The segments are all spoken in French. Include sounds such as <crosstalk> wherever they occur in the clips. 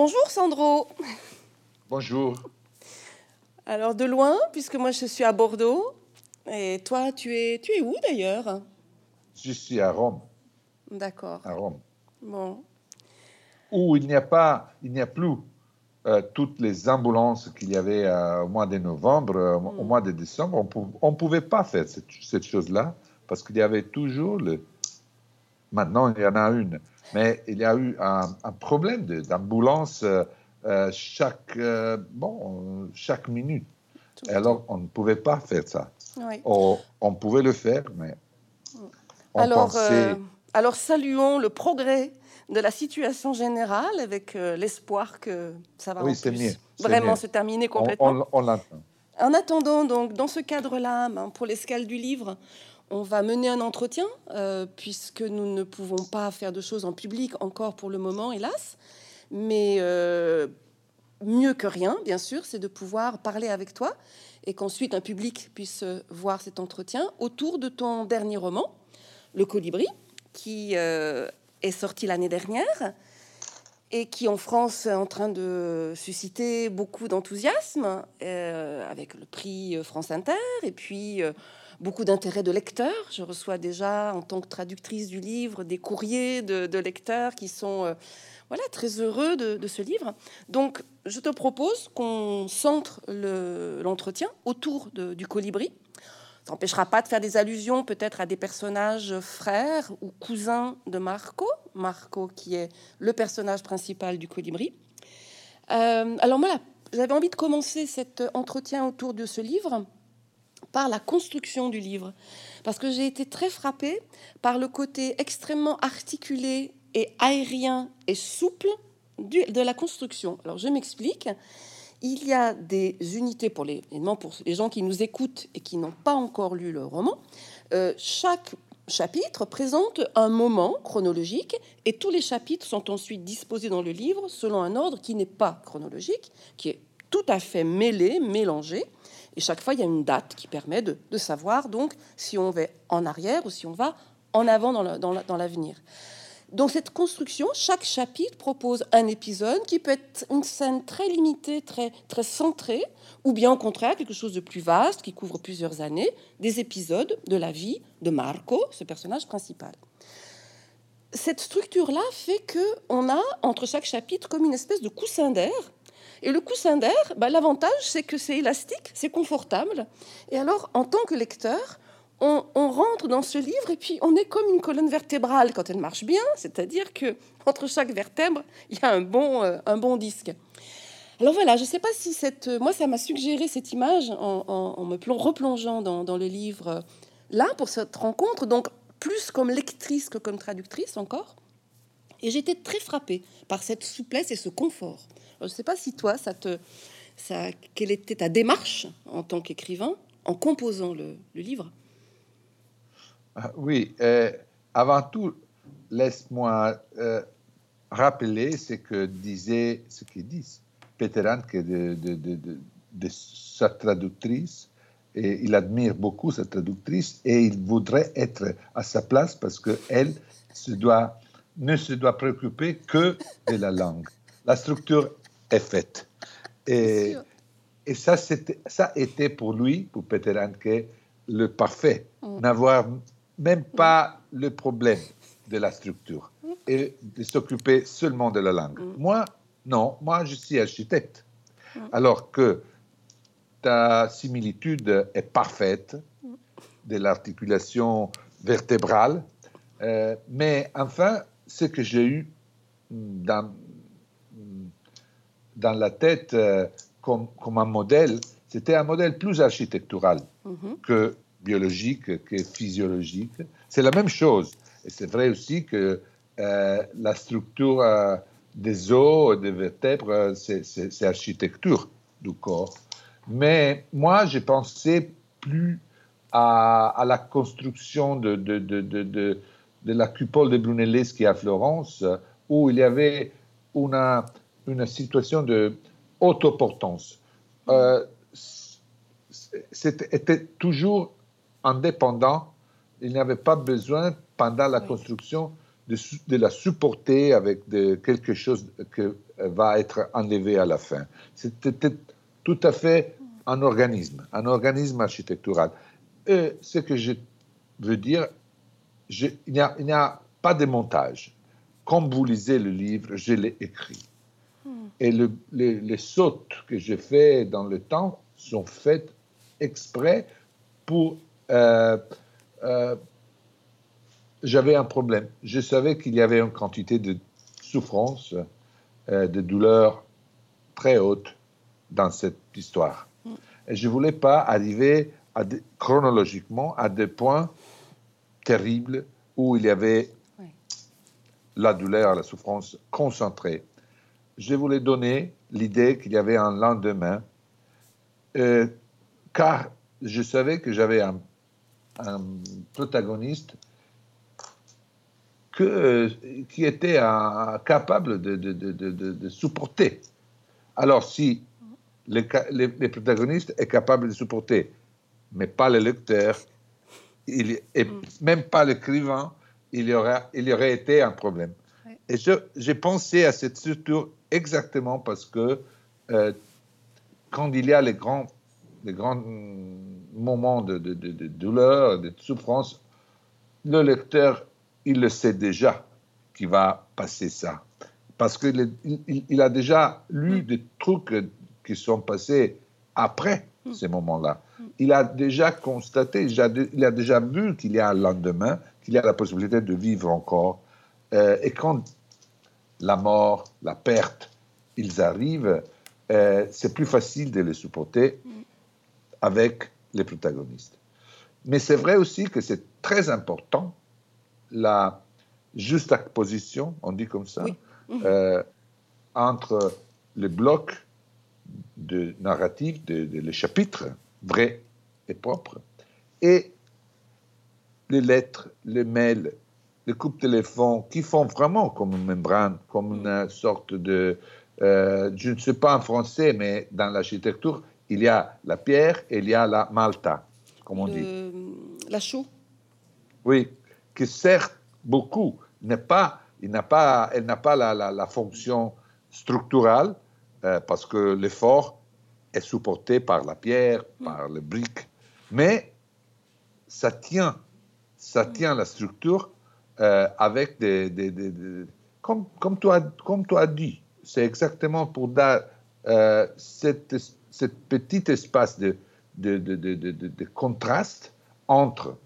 Bonjour Sandro. Bonjour. Alors de loin, puisque moi je suis à Bordeaux, et toi tu es, tu es où d'ailleurs? Je suis à Rome. D'accord. À Rome. Bon. Où il n'y a pas, il n'y a plus euh, toutes les ambulances qu'il y avait euh, au mois de novembre, euh, au mois de décembre. On ne pouvait pas faire cette, cette chose-là parce qu'il y avait toujours le. Maintenant, il y en a une. Mais il y a eu un, un problème d'ambulance chaque, bon, chaque minute. Alors, on ne pouvait pas faire ça. Oui. On, on, pouvait le faire, mais on alors, pensait... alors, saluons le progrès de la situation générale avec euh, l'espoir que ça va oui, en plus mieux, vraiment mieux. se terminer complètement. On, on, on l'entend. En attendant, donc, dans ce cadre-là, ben, pour l'escale du livre, on va mener un entretien, euh, puisque nous ne pouvons pas faire de choses en public encore pour le moment, hélas. Mais euh, mieux que rien, bien sûr, c'est de pouvoir parler avec toi et qu'ensuite un public puisse voir cet entretien autour de ton dernier roman, Le Colibri, qui euh, est sorti l'année dernière et qui en France est en train de susciter beaucoup d'enthousiasme euh, avec le prix France Inter et puis euh, beaucoup d'intérêt de lecteurs. Je reçois déjà en tant que traductrice du livre des courriers de, lecteurs qui sont euh, voilà, très heureux de, ce livre. Donc je te propose qu'on centre l'entretien autour du colibri. Ça n'empêchera pas de faire des allusions peut-être à des personnages frères ou cousins de Marco, Marco qui est le personnage principal du colibri. Euh, alors voilà, j'avais envie de commencer cet entretien autour de ce livre par la construction du livre, parce que j'ai été très frappée par le côté extrêmement articulé et aérien et souple de la construction. Alors je m'explique il y a des unités pour les, pour les gens qui nous écoutent et qui n'ont pas encore lu le roman. Euh, chaque chapitre présente un moment chronologique et tous les chapitres sont ensuite disposés dans le livre selon un ordre qui n'est pas chronologique, qui est tout à fait mêlé, mélangé. Et chaque fois, il y a une date qui permet de, savoir donc si on va en arrière ou si on va en avant dans l'avenir. Donc cette construction, chaque chapitre propose un épisode qui peut être une scène très limitée, très, très centrée, ou bien au contraire quelque chose de plus vaste qui couvre plusieurs années, des épisodes de la vie de Marco, ce personnage principal. Cette structure-là fait que on a entre chaque chapitre comme une espèce de coussin d'air. Et le coussin d'air, bah, l'avantage c'est que c'est élastique, c'est confortable. Et alors en tant que lecteur, on, rentre dans ce livre et puis on est comme une colonne vertébrale quand elle marche bien, c'est-à-dire que entre chaque vertèbre, il y a un bon, euh, un bon disque. Alors voilà, je ne sais pas si cette, moi ça m'a suggéré cette image en, me replongeant dans, dans, le livre euh, là pour cette rencontre, donc plus comme lectrice que comme traductrice encore. Et j'étais très frappée par cette souplesse et ce confort. Alors, je ne sais pas si toi, ça te, quelle était ta démarche en tant qu'écrivain en composant le, livre? Oui, euh, avant tout, laisse-moi euh, rappeler ce que disait, ce qu'il dit Peter Handke de, sa traductrice. Et il admire beaucoup sa traductrice et il voudrait être à sa place parce qu'elle ne se doit préoccuper que de la langue. La structure est faite. Et, et ça, ça était pour lui, pour Peter Handke, le parfait. Mm. N'avoir même pas le problème de la structure et de s'occuper seulement de la langue. Mm. Moi, non, moi je suis architecte. Mm. Alors que ta similitude est parfaite de l'articulation vertébrale, euh, mais enfin, ce que j'ai eu dans, dans la tête euh, comme, comme, un modèle, c'était un modèle plus architectural mm -hmm. que biologique que physiologique. C'est la même chose. Et c'est vrai aussi que euh, la structure euh, des os, des vertèbres, c'est architecture du corps. Mais moi, j'ai pensé plus à, à, la construction de, de, de, de, la coupole de Brunelleschi à Florence, où il y avait une, une situation de autoportance. Euh, c'était toujours indépendant. Il n'y avait pas besoin, pendant la construction, de, la supporter avec de, quelque chose qui va être enlevé à la fin. C'était tout à fait un organisme, un organisme architectural. Et ce que je veux dire, il n'y a, pas de montage. Comme vous lisez le livre, je l'ai écrit. Et les, sautes que j'ai faites dans le temps sont faites exprès pour... Euh, euh, j'avais un problème. Je savais qu'il y avait une quantité de souffrance, euh, de douleur très haute dans cette histoire. Et je ne voulais pas arriver à chronologiquement à des points terribles où il y avait la douleur, la souffrance concentrée. Je voulais donner l'idée qu'il y avait un lendemain, euh, car je savais que j'avais un, protagoniste que, euh, qui était capable de, de, supporter. Alors, si les, les, protagonistes est capable de supporter, mais pas le lecteur, il, et mm. même pas l'écrivain, il y, aura, il y aurait été un problème. Et j'ai pensé à cette structure exactement parce que euh, quand il y a les grands, les grands moments de, de, de, de douleur, de souffrance, le lecteur, il le sait déjà qu'il va passer ça. Parce qu'il il, a déjà lu mm. des trucs qui sont passés après mm. ces moments-là. Il a déjà constaté, il a déjà vu qu'il y a un lendemain, qu'il y a la possibilité de vivre encore. Euh, et quand la mort, la perte, ils arrivent, euh, c'est plus facile de les supporter avec les protagonistes. Mais c'est vrai aussi que c'est très important la juxtaposition, on dit comme ça, euh, entre le bloc de narratif, de, les chapitres vrais et propres, et les lettres, les mails, les coupes téléphone qui font vraiment comme une membrane, comme une sorte de, euh, je ne sais pas en français, mais dans l'architecture, il y a la pierre et il y a la malta, comme on dit. La chaux. Oui, qui sert beaucoup, n'est pas, il n'a pas, elle n'a pas la, la, la fonction structurale, euh, parce que l'effort est supporté par la pierre, mm. par les briques, mais ça tient, ça mm. tient la structure euh, avec des, comme, comme, tu as, comme tu as dit, c'est exactement pour dar euh, cette, cette petit espace de, de, de, contraste entre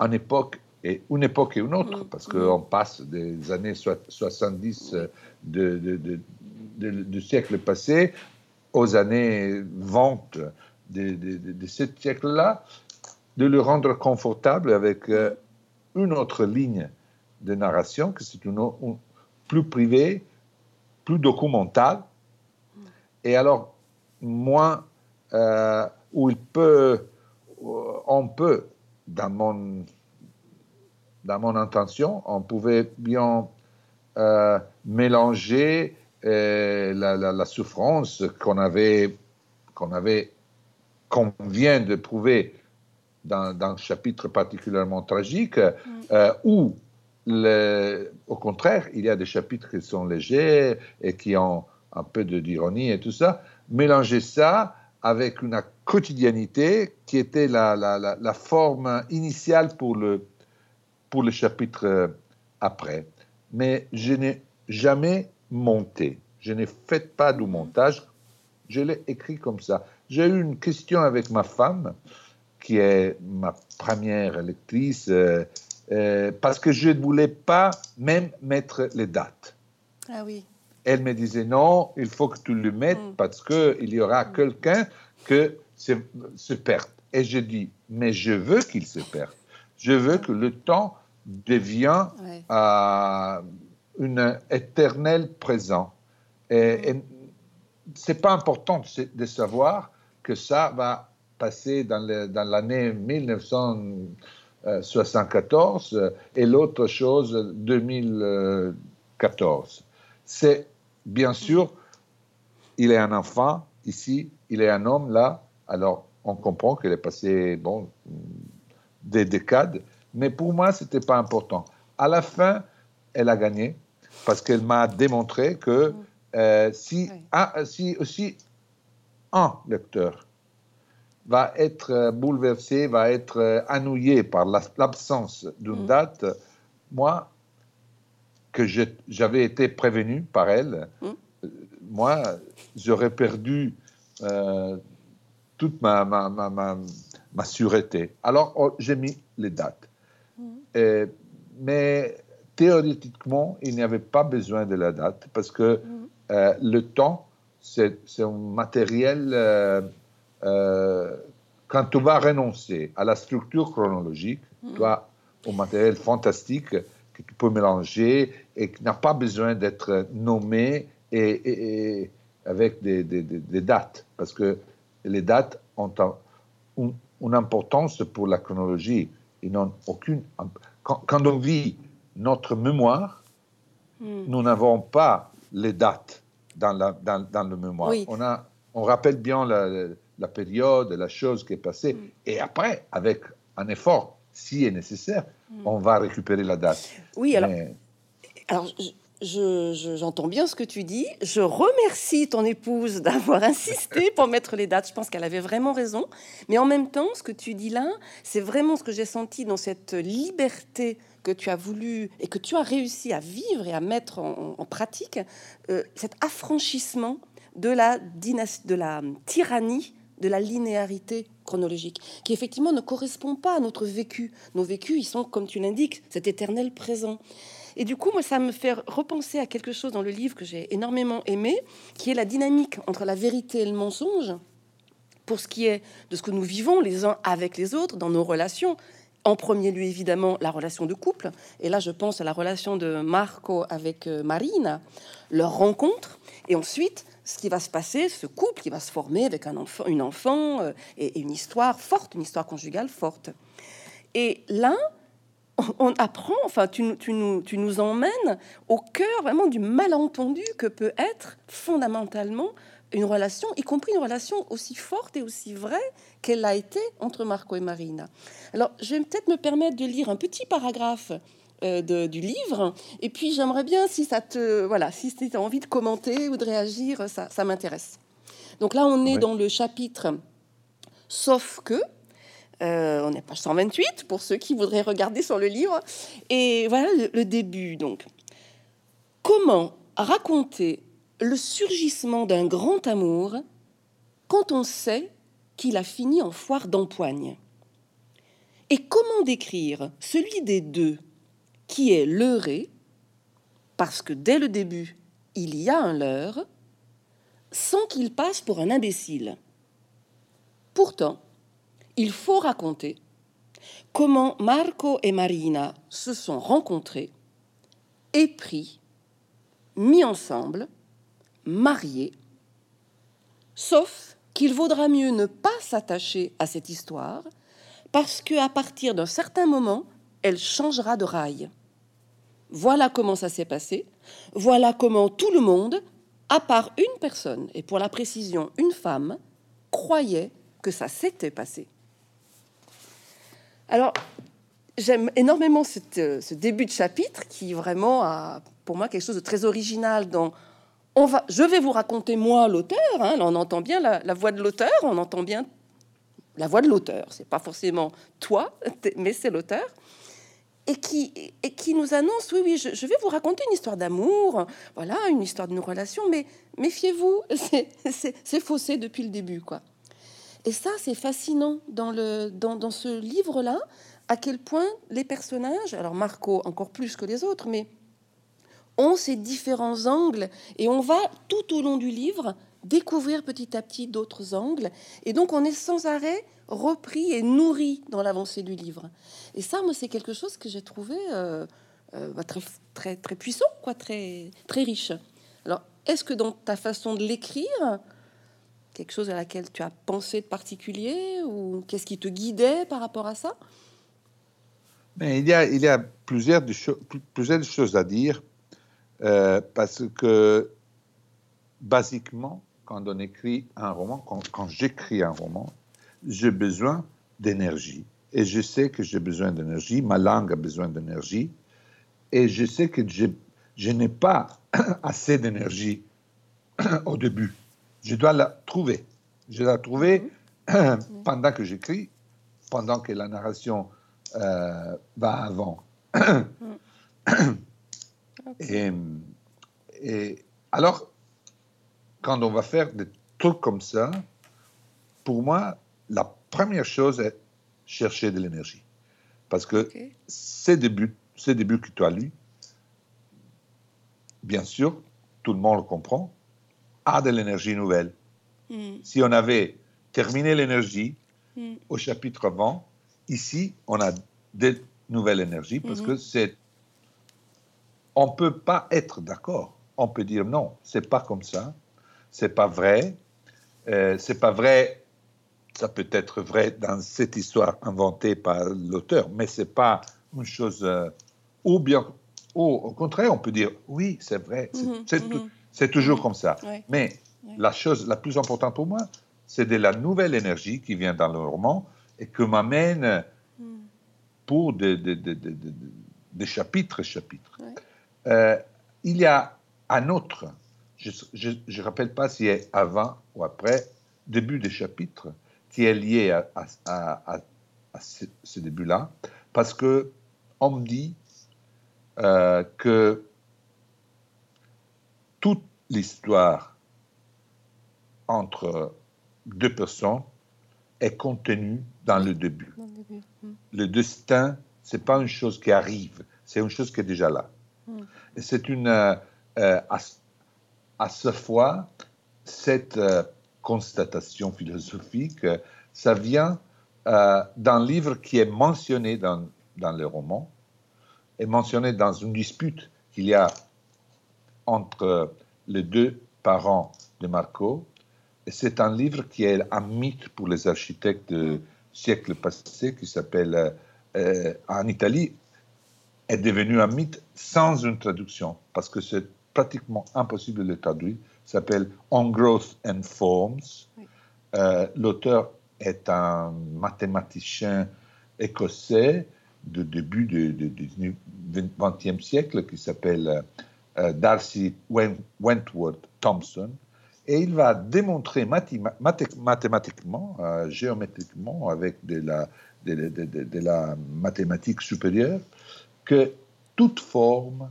une époque et une époque et une autre, mm. parce qu'on passe des années 70 de, du siècle passé aux années 20 de, ce siècle-là, de le rendre confortable avec euh, une autre ligne de narration, que c'est une, plus privée, plus documentale, et alors moins euh, où il peut, on peut, dans mon, dans mon intention, on pouvait bien euh, mélanger la, souffrance qu'on avait, qu'on avait, qu'on vient de prouver dans, un chapitre particulièrement tragique, mm. euh, où, au contraire, il y a des chapitres qui sont légers et qui ont un peu d'ironie et tout ça, mélanger ça avec une quotidianité qui était la, la, forme initiale pour le, pour le chapitre après. Mais je n'ai jamais monté. Je n'ai fait pas de montage, je l'ai écrit comme ça. J'ai eu une question avec ma femme, qui est ma première lectrice, euh, euh, parce que je ne voulais pas même mettre les dates. Ah oui. Elle me disait non, il faut que tu le mettes mm. parce qu'il y aura mm. quelqu'un que se, se perde. Et je dis, mais je veux qu'il se perde. Je veux que le temps devienne euh, un éternel présent. Et, et c'est pas important de savoir que ça va passer dans l'année 1974 et l'autre chose 2014. C'est bien sûr, il est un enfant ici, il est un homme là, alors on comprend qu'il est passé bon, des décades, mais pour moi, ce n'était pas important. À la fin, elle a gagné parce qu'elle m'a démontré que euh, si, si aussi un lecteur va être euh, bouleversé, va être euh, annouillé par l'absence d'une mm. date, moi, que j'avais été prévenu par elle, mm. moi, j'aurais perdu toute ma, ma, ma, ma, sûreté. Alors, oh, j'ai mis les dates. Mm. mais théoriquement, il n'y avait pas besoin de la date parce que euh, le temps, c'est un matériel. Euh, euh, quand tu vas renoncer à la structure chronologique, mm. tu as un matériel fantastique que tu peux mélanger et qui n'a pas besoin d'être nommé et, avec des, dates, parce que les dates ont une, importance pour la chronologie. Ils n'ont aucune. Quand, on vit notre mémoire, mm. nous n'avons pas les dates dans, la, dans, dans le mémoire. On, a, on rappelle bien la, la, période, la chose qui est passée, mm. et après, avec un effort, si est nécessaire, mm. on va récupérer la date. Oui, alors, alors j'entends bien ce que tu dis. Je remercie ton épouse <laughs> d'avoir insisté pour mettre les dates. Je pense qu'elle avait vraiment raison. Mais en même temps, ce que tu dis là, c'est vraiment ce que j'ai senti dans cette liberté que tu as voulu et que tu as réussi à vivre et à mettre en, pratique, euh, cet affranchissement de la, de la tyrannie de la linéarité chronologique, qui effectivement ne correspond pas à notre vécu. Nos vécus, ils sont, comme tu l'indiques, cet éternel présent. Et du coup, moi, ça me fait repenser à quelque chose dans le livre que j'ai énormément aimé, qui est la dynamique entre la vérité et le mensonge, pour ce qui est de ce que nous vivons les uns avec les autres dans nos relations, en premier lieu, évidemment, la relation de couple. Et là, je pense à la relation de Marco avec euh, Marina, leur rencontre. Et ensuite, ce qui va se passer, ce couple qui va se former avec un enfant, une enfant euh, et, une histoire forte, une histoire conjugale forte. Et là, on apprend, enfin, tu, nous, tu nous emmènes au cœur vraiment du malentendu que peut être fondamentalement une relation, y compris une relation aussi forte et aussi vraie qu'elle a été entre Marco et Marina. Alors, je vais peut-être me permettre de lire un petit paragraphe euh, du livre, et puis j'aimerais bien, si ça te, voilà, si tu as envie de commenter ou de réagir, ça, ça m'intéresse. Donc là, on est dans le chapitre Sauf que, euh, on est page 128 pour ceux qui voudraient regarder sur le livre, et voilà le début. Donc, comment raconter le surgissement d'un grand amour quand on sait qu'il a fini en foire d'empoigne? Et comment décrire celui des deux? Qui est leurré, parce que dès le début, il y a un leurre, sans qu'il passe pour un imbécile Pourtant, il faut raconter comment Marco et Marina se sont rencontrés, épris, mis ensemble, mariés, sauf qu'il vaudra mieux ne pas s'attacher à cette histoire parce qu'à partir d'un certain moment, elle changera de rail. Voilà comment ça s'est passé, voilà comment tout le monde, à part une personne, et pour la précision une femme, croyait que ça s'était passé. Alors, j'aime énormément ce début de chapitre qui vraiment a pour moi quelque chose de très original dans je vais vous raconter moi l'auteur. Hein, on entend bien la, voix de l'auteur, on entend bien la voix de l'auteur. C'est pas forcément toi, mais c'est l'auteur. Et qui, et qui nous annonce, oui, oui, je, vais vous raconter une histoire d'amour, voilà, une histoire d'une relation, mais méfiez-vous, <laughs> c'est faussé depuis le début, quoi. Et ça, c'est fascinant dans, le, dans, dans ce livre-là, à quel point les personnages, alors Marco encore plus que les autres, mais ont ces différents angles et on va tout au long du livre découvrir petit à petit d'autres angles et donc on est sans arrêt repris et nourri dans l'avancée du livre. Et ça, moi, c'est quelque chose que j'ai trouvé euh, euh, bah, très, très, très puissant, quoi, très, très riche. Alors, est-ce que dans ta façon de l'écrire, quelque chose à laquelle tu as pensé de particulier ou qu'est-ce qui te guidait par rapport à ça? Mais il y a, il y a plusieurs, plusieurs choses à dire. Euh, parce que, basiquement, quand on écrit un roman, quand, j'écris un roman, j'ai besoin d'énergie. Et je sais que j'ai besoin d'énergie, ma langue a besoin d'énergie. et je sais que je, je n'ai pas <clears throat> assez d'énergie <clears throat> au début. Je dois la trouver. Je la trouver <clears throat> pendant que j'écris, pendant que la narration euh, va avant. et, et alors, quand on va faire des trucs comme ça, pour moi, la première chose est chercher de l'énergie. Parce que Ok. ces débuts, ces débuts que tu as lus, bien sûr, tout le monde le comprend, a de l'énergie nouvelle. Mm. Si on avait terminé l'énergie Mm. au chapitre avant, ici, on a de nouvelles énergies parce Mhm. que c'est. On ne peut pas être d'accord. On peut dire non, c'est pas comme ça, c'est pas vrai, euh, c'est pas vrai. Ça peut être vrai dans cette histoire inventée par l'auteur, mais c'est pas une chose. euh, ou bien, ou au contraire, on peut dire oui, c'est vrai, c'est Mhm, mhm. toujours comme ça. Ouais. Mais Ouais. la chose la plus importante pour moi, c'est de la nouvelle énergie qui vient dans le roman et que m'amène Mm. pour des, des- des- des chapitres chapitres. Ouais. Euh, il y a un autre, je ne rappelle pas si c'est avant ou après, début des chapitres, qui est lié à, à- à- ce, ce début-là, parce que on me dit euh, que toute l'histoire entre deux personnes est contenue dans le début. Dans le début. Mm. Le destin, c'est pas une chose qui arrive, c'est une chose qui est déjà là. Mm. Et c'est une, euh, euh, à, ce fois, cette euh, constatation philosophique, euh, ça vient euh, d'un livre qui est mentionné dans, dans le roman, est mentionné dans une dispute qu'il y a entre les deux parents de Marco. C'est un livre qui est un mythe pour les architectes du siècle passé, qui s'appelle, en Italie, est devenu un mythe sans une traduction, parce que c'est pratiquement impossible de le traduire. S'appelle On Growth and Forms. Oui. Euh, L'auteur est un mathématicien écossais du début du, XXe siècle qui s'appelle euh, Darcy Wen- Wentworth Thompson. Et il va démontrer mathéma- mathé- mathématiquement, euh, géométriquement, avec de la, de, de- de- de- de la mathématique supérieure, que toute forme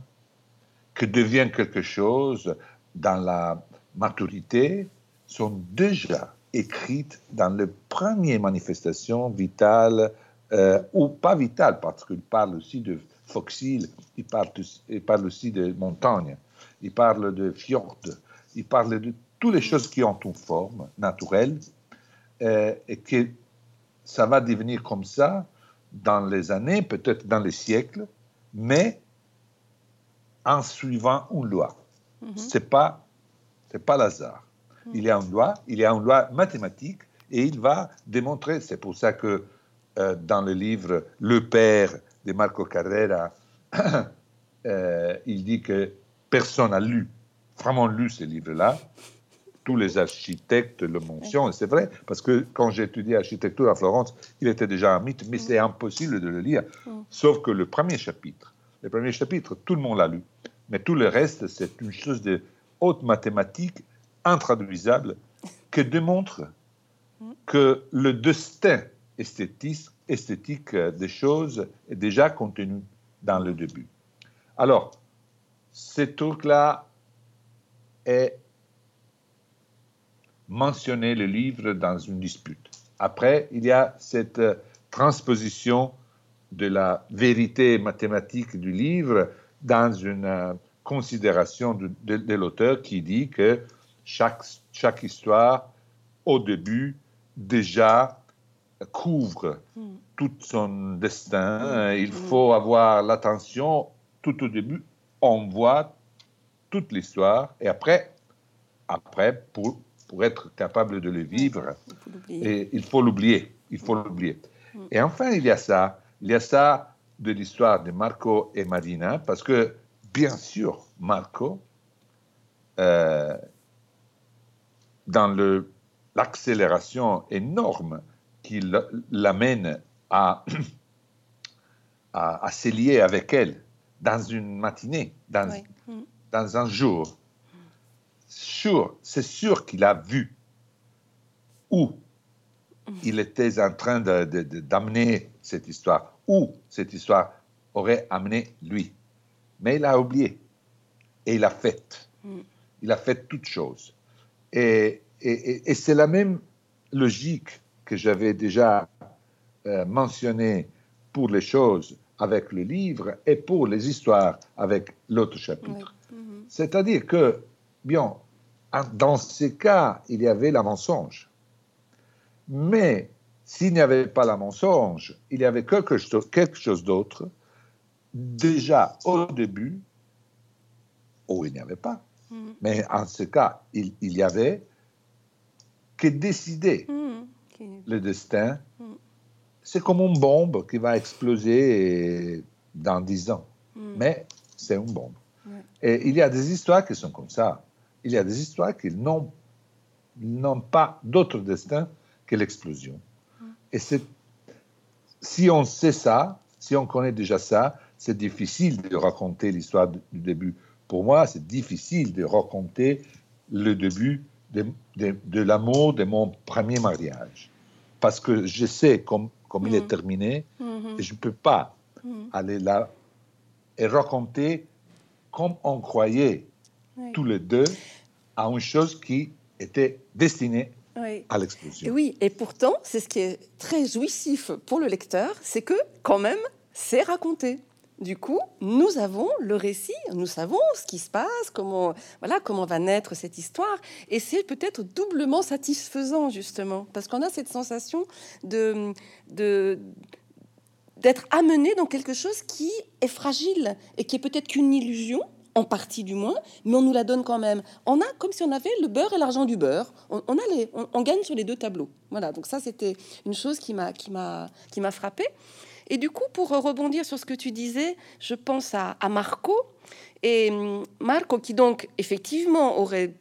que devient quelque chose dans la maturité sont déjà écrites dans les premières manifestations vitales euh, ou pas vitales, parce qu'il parle aussi de fossiles, il parle, il parle aussi de montagnes, il parle de fjords, il parle de toutes les choses qui ont une forme naturelle euh, et que ça va devenir comme ça dans les années, peut-être dans les siècles, mais en suivant une loi. Mhm. C'est pas c'est pas l'hasard. Il y a une loi, il y a une loi mathématique et il va démontrer. C'est pour ça que euh, dans le livre Le Père de Marco Carrera, <coughs> euh, il dit que personne n'a lu, vraiment lu ce livre-là. Tous les architectes le mentionnent, et c'est vrai, parce que quand j'ai étudié architecture à Florence, il était déjà un mythe, mais c'est impossible de le lire. Mm. Sauf que le premier chapitre, le premier chapitre, tout le monde l'a lu. Mais tout le reste, c'est une chose de haute mathématique, intraduisable, que démontre que le destin esthétique, des choses est déjà contenu dans le début. Alors, ce truc-là est mentionné le livre dans une dispute. Après, il y a cette transposition de la vérité mathématique du livre dans une euh, considération de, de- de l'auteur qui dit que chaque, chaque histoire, au début, déjà couvre Mm. tout son destin. Euh, Il faut avoir l'attention tout au début. On voit toute l'histoire et après, après pour, pour être capable de le vivre, Il faut l'oublier. il faut l'oublier. Il faut l'oublier. Mm. Et enfin, il y a ça. Il y a ça de l'histoire de Marco et Marina, parce que, bien sûr, Marco, euh, dans l'accélération énorme qui l'amène à, <clears throat> à, à se lier avec elle dans une matinée, dans. Mm. dans un jour. Sûr, c'est sûr qu'il a vu où il était en train d'amener cette histoire, où cette histoire aurait amené lui. Mais il a oublié. Et il a fait. Mm. Il a fait toutes choses. Et, et- et- et c'est la même logique que j'avais déjà euh, mentionnée pour les choses avec le livre et pour les histoires avec l'autre chapitre. Mhm. C'est-à-dire que, bien, en- dans ces cas, il y avait la mensonge. Mais s'il n'y avait pas la mensonge, il y avait quelque chose, quelque chose d'autre, déjà au début, ou il n'y avait pas. Mhm. Mais en ce cas, il, il y avait que décider. Ok. le destin. Mm. C'est comme une bombe qui va exploser dans dix ans. Mais c'est une bombe. Ouais. Et il y a des histoires qui sont comme ça. Il y a des histoires qui n'ont pas d'autre destin que l'explosion. Et si on sait ça, si on connaît déjà ça, c'est difficile de raconter l'histoire du début. Pour moi, c'est difficile de raconter le début de, de- de l'amour de mon premier mariage. Parce que je sais comme, comme il est Mhm. terminé, Mhm. et je ne peux pas Mhm. aller là et raconter comme on croyait tous les deux à une chose qui était destinée Ouais. à l'explosion. oui, et pourtant, c'est ce qui est très jouissif pour le lecteur, c'est que quand même, c'est raconté. Du coup, nous avons le récit, nous savons ce qui se passe, comment, voilà, comment va naître cette histoire, et c'est peut-être doublement satisfaisant justement, parce qu'on a cette sensation de, de d'être amené dans quelque chose qui est fragile et qui est peut-être qu'une illusion, en partie du moins, mais on nous la donne quand même. On a comme si on avait le beurre et l'argent du beurre. On, a les, on, on gagne sur les deux tableaux. Voilà. Donc ça, c'était une chose qui m'a, qui m'a, qui m'a frappé. Et du coup, pour rebondir sur ce que tu disais, je pense à, à Marco et hum, Marco qui donc effectivement aurait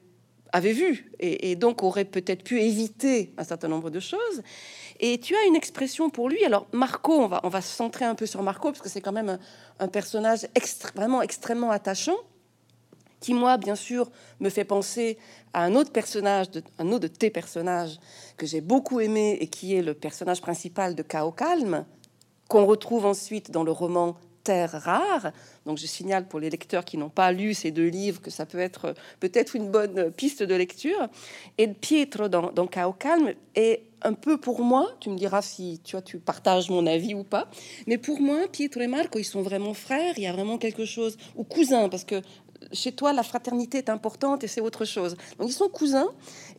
avait vu et, donc aurait peut-être pu éviter un certain nombre de choses. Et tu as une expression pour lui. Alors Marco, on va on va se centrer un peu sur Marco parce que c'est quand même un, personnage vraiment extrêmement attachant qui moi bien sûr me fait penser à un autre personnage, de, un autre de tes personnages que j'ai beaucoup aimé et qui est le personnage principal de Chaos Calme qu'on retrouve ensuite dans le roman Terre rare. Donc je signale pour les lecteurs qui n'ont pas lu ces deux livres que ça peut être peut-être une bonne piste de lecture. Et Pietro dans, dans Chaos Calme est un peu pour moi, tu me diras si tu, vois, tu partages mon avis ou pas, mais pour moi, Pietro et Marco, ils sont vraiment frères, il y a vraiment quelque chose, ou cousins, parce que chez toi, la fraternité est importante et c'est autre chose. Donc ils sont cousins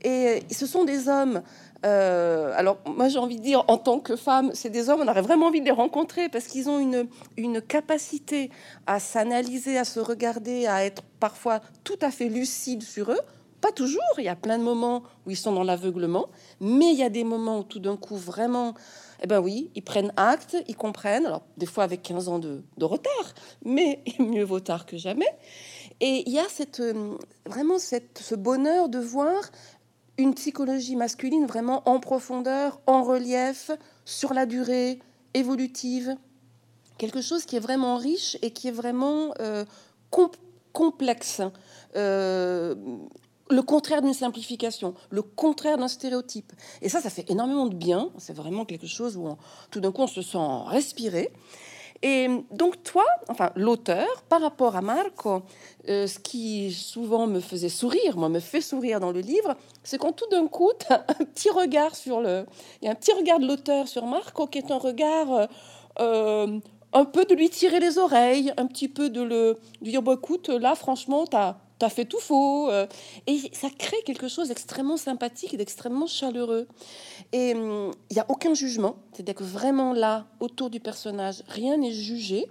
et ce sont des hommes euh, alors, moi, j'ai envie de dire, en tant que femme, c'est des hommes, on aurait vraiment envie de les rencontrer parce qu'ils ont une, une capacité à s'analyser, à se regarder, à être parfois tout à fait lucides sur eux. Pas toujours, il y a plein de moments où ils sont dans l'aveuglement, mais il y a des moments où tout d'un coup, vraiment, eh ben oui, ils prennent acte, ils comprennent, alors des fois avec 15 ans de, de retard, mais <laughs> mieux vaut tard que jamais. Et il y a cette, euh, vraiment cette, ce bonheur de voir une psychologie masculine vraiment en profondeur, en relief, sur la durée, évolutive. Quelque chose qui est vraiment riche et qui est vraiment euh, com complexe. Euh, le contraire d'une simplification, le contraire d'un stéréotype. Et ça, ça fait énormément de bien. C'est vraiment quelque chose où tout d'un coup on se sent respirer. Et donc toi, enfin l'auteur, par rapport à Marco, euh, ce qui souvent me faisait sourire, moi me fait sourire dans le livre, c'est quand tout d'un coup, un petit regard sur le... Il y a un petit regard de l'auteur sur Marco qui est un regard... Euh, un peu de lui tirer les oreilles, un petit peu de le de dire, écoute, là, franchement, tu as, as, fait tout faux. euh, Et ça crée quelque chose d'extrêmement sympathique et d'extrêmement chaleureux. Et il hum, n'y a aucun jugement. C'est-à-dire que vraiment là, autour du personnage, rien n'est jugé.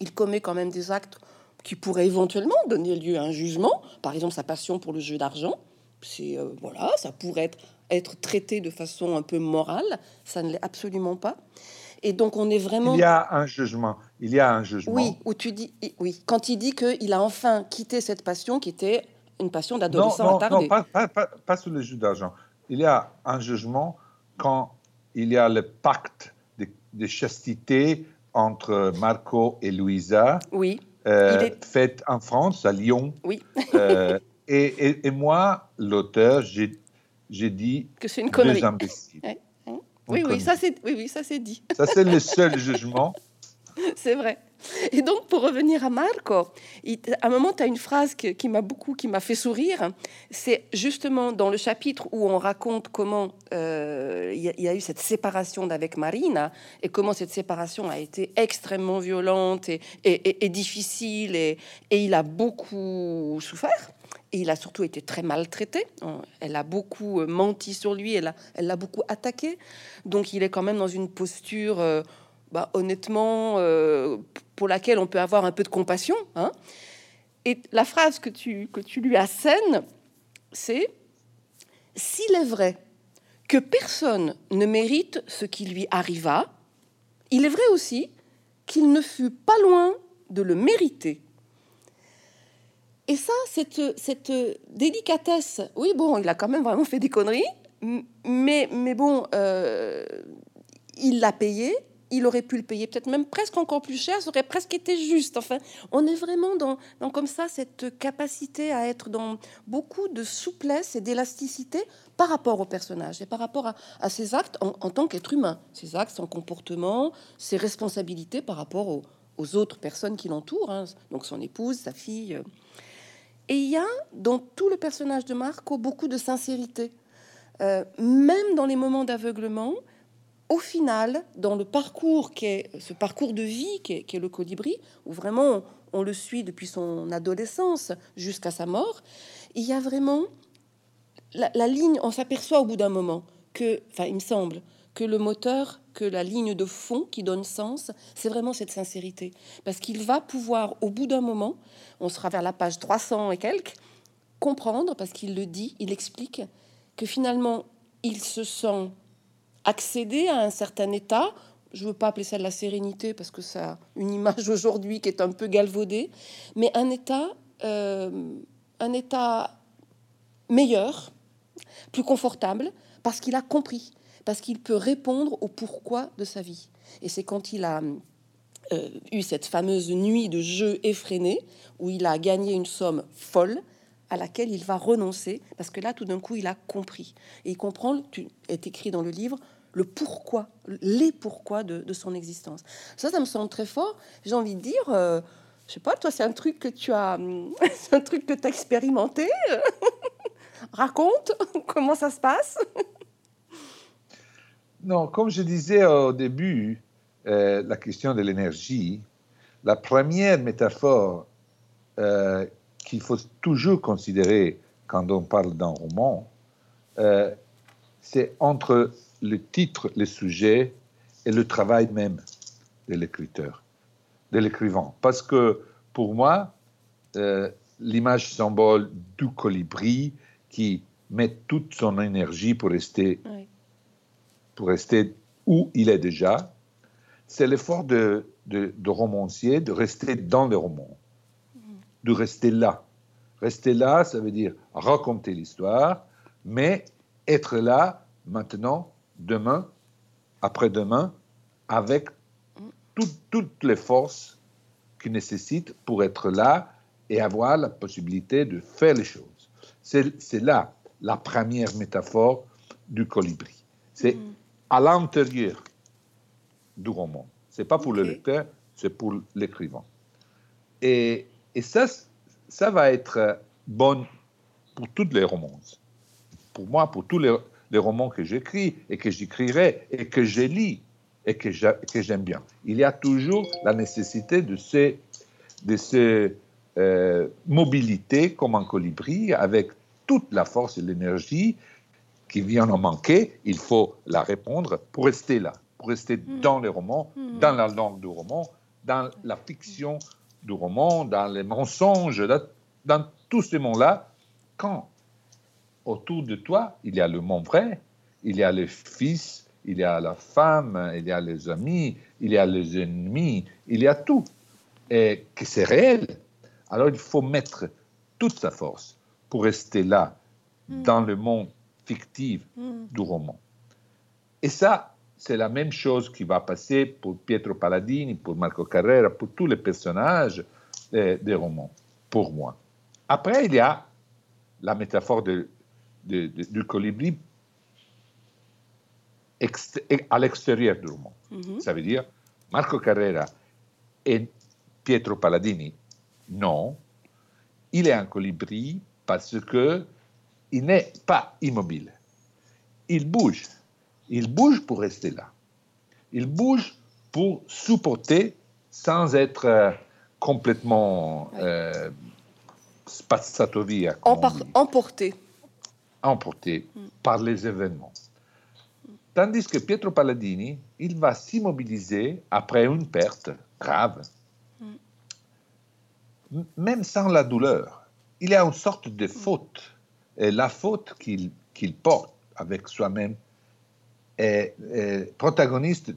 Il commet quand même des actes qui pourraient éventuellement donner lieu à un jugement. Par exemple, sa passion pour le jeu d'argent. C'est euh, voilà, ça pourrait être, être traité de façon un peu morale. Ça ne l'est absolument pas. Et donc on est vraiment. Il y a un jugement. Il y a un jugement. Oui, où tu dis, oui, quand il dit qu'il a enfin quitté cette passion qui était une passion d'adolescent non, non. Non, pas, pas, pas, pas sur le jeu d'argent. Il y a un jugement quand il y a le pacte de, de chastité entre Marco et Louisa. Oui. Euh, faite en France, à Lyon. Oui. Euh, et, et, moi, l'auteur, j'ai dit <laughs> que c'est une connerie. Deux imbéciles. Oui, oui, ça c'est oui, oui, ça c'est dit. Ça c'est le seul jugement. <laughs> <laughs> C'est vrai. Et donc, pour revenir à Marco, à un moment, tu as une phrase qui, m'a beaucoup, qui m'a fait sourire. C'est justement dans le chapitre où on raconte comment euh, il y, a eu cette séparation d'avec Marina et comment cette séparation a été extrêmement violente et, difficile et, il a beaucoup souffert. Il a surtout été très maltraité. Elle a beaucoup euh, menti sur lui, elle l'a elle beaucoup attaqué. Donc il est quand même dans une posture euh, bah, honnêtement, euh, pour laquelle on peut avoir un peu de compassion. Hein. Et la phrase que tu, que tu lui assènes, c'est S'il est vrai que personne ne mérite ce qui lui arriva, il est vrai aussi qu'il ne fut pas loin de le mériter. Et ça, cette, cette délicatesse, oui, bon, il a quand même vraiment fait des conneries, mais, bon, euh, il l'a payé, il aurait pu le payer peut-être même presque encore plus cher, ça aurait presque été juste. Enfin, on est vraiment dans, comme ça cette capacité à être dans beaucoup de souplesse et d'élasticité par rapport au personnage et par rapport à, ses actes en, tant qu'être humain, ses actes, son comportement, ses responsabilités par rapport aux, autres personnes qui l'entourent, hein. donc son épouse, sa fille. Et il y a dans tout le personnage de Marco beaucoup de sincérité. Euh, même dans les moments d'aveuglement, au final, dans le parcours qui est ce parcours de vie qui est, le colibri, où vraiment on, le suit depuis son adolescence jusqu'à sa mort, il y a vraiment la, ligne. On s'aperçoit au bout d'un moment que, enfin, il me semble que le moteur, que la ligne de fond qui donne sens, c'est vraiment cette sincérité, parce qu'il va pouvoir au bout d'un moment, on sera vers la page 300 et quelques, comprendre, parce qu'il le dit, il explique que finalement il se sent accéder à un certain état. Je ne veux pas appeler ça de la sérénité parce que ça a une image <laughs> aujourd'hui qui est un peu galvaudée, mais un état, euh, un état meilleur, plus confortable, parce qu'il a compris, parce qu'il peut répondre au pourquoi de sa vie. Et c'est quand il a euh, eu cette fameuse nuit de jeu effréné, où il a gagné une somme folle, à laquelle il va renoncer, parce que là, tout d'un coup, il a compris. Et il comprend, tu est écrit dans le livre, le pourquoi, les pourquoi de, son existence. Ça, ça me semble très fort. J'ai envie de dire, euh, je sais pas, toi, c'est un truc que tu as, <laughs> un truc que tu as expérimenté. <laughs> Raconte <laughs> comment ça se passe. non, comme je disais au début, euh, la question de l'énergie, la première métaphore euh, qu'il faut toujours considérer quand on parle d'un roman, euh, c'est entre le titre, le sujet et le travail même de l'écriteur, de l'écrivain. Parce que pour moi, euh, l'image symbole du colibri qui met toute son énergie pour rester, pour rester où il est déjà, c'est l'effort de, de, de, romancier de rester dans le roman de rester là. Rester là, ça veut dire raconter l'histoire, mais être là maintenant, demain, après-demain, avec toutes les forces qu'il nécessite pour être là et avoir la possibilité de faire les choses. C'est là la première métaphore du colibri. C'est à l'intérieur du roman. C'est pas pour le lecteur, c'est pour l'écrivain. Et et ça, ça va être bon pour toutes les romans. Pour moi, pour tous les, romans que j'écris et que j'écrirai et que je lis et que j'aime bien. Il y a toujours la nécessité de ces, de ces euh, mobilités comme un colibri avec toute la force et l'énergie qui vient en manquer. Il faut la répondre pour rester là, pour rester mm. dans les romans, mm. dans la langue du roman, dans la fiction du roman, dans les mensonges, dans, tous ces mondes-là, quand autour de toi, il y a le monde vrai, il y a le fils, il y a la femme, il y a les amis, il y a les ennemis, il y a tout, et que c'est réel, alors il faut mettre toute sa force pour rester là, mm. dans le monde fictif mm. du roman. Et ça, c'est la même chose qui va passer pour Pietro Palladini, pour Marco Carrera, pour tous les personnages des, des romans, pour moi. Après, il y a la métaphore de, de, de, du colibri à l'extérieur du roman. Mm -hmm. Ça veut dire Marco Carrera et Pietro Palladini, non, il est un colibri parce que il n'est pas immobile. Il bouge. Il bouge pour rester là. Il bouge pour supporter sans être euh, complètement euh, spazzato via. Emporté. Emporté mm. par les événements. Tandis que Pietro Palladini, il va s'immobiliser après une perte grave, mm. même sans la douleur. Il y a une sorte de faute. Et la faute qu'il qu porte avec soi-même est, est, protagoniste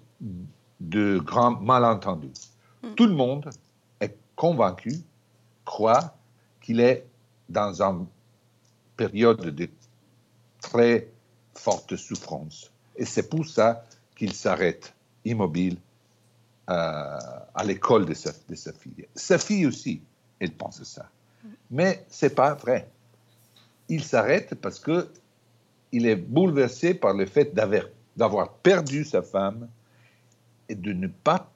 de grands malentendus. Mm. Tout le monde est convaincu, croit qu'il est dans une période de très forte souffrance. Et c'est pour ça qu'il s'arrête immobile euh, à l'école de sa, de sa, fille. Sa fille aussi, elle pense ça. Mais ce n'est pas vrai. Il s'arrête parce que il est bouleversé par le fait d'avoir perdu sa femme et de ne pas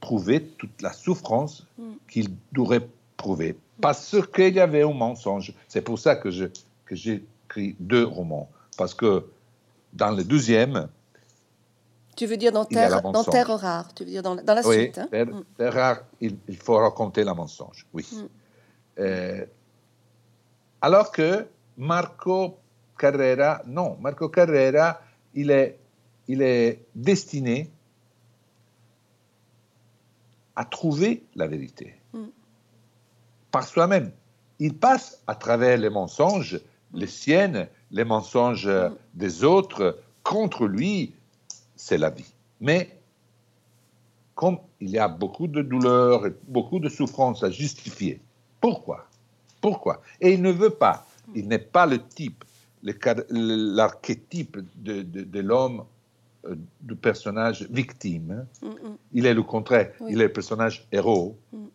prouver toute la souffrance qu'il devrait prouver. Parce qu'il y avait un mensonge. C'est pour ça que j'ai que écrit deux romans. Parce que dans le deuxième. Tu veux dire dans Terre, dans terre rare, tu veux dire dans, dans la oui, suite. Hein? Terre, mm. terre, rare, il, il, faut raconter la mensonge, oui. Mm. Euh, alors que Marco Carrera, non, Marco Carrera, il est, il est destiné à trouver la vérité mm. par soi-même. Il passe à travers les mensonges, les siennes, les mensonges mm. des autres contre lui, c'est la vie. Mais comme il y a beaucoup de douleurs et beaucoup de souffrances à justifier, pourquoi? Pourquoi? Et il ne veut pas, il n'est pas le type, l'archétype de, de, de l'homme, euh, du personnage victime. Mm -mm. Il est le contraire, oui. il est le personnage héros, mm.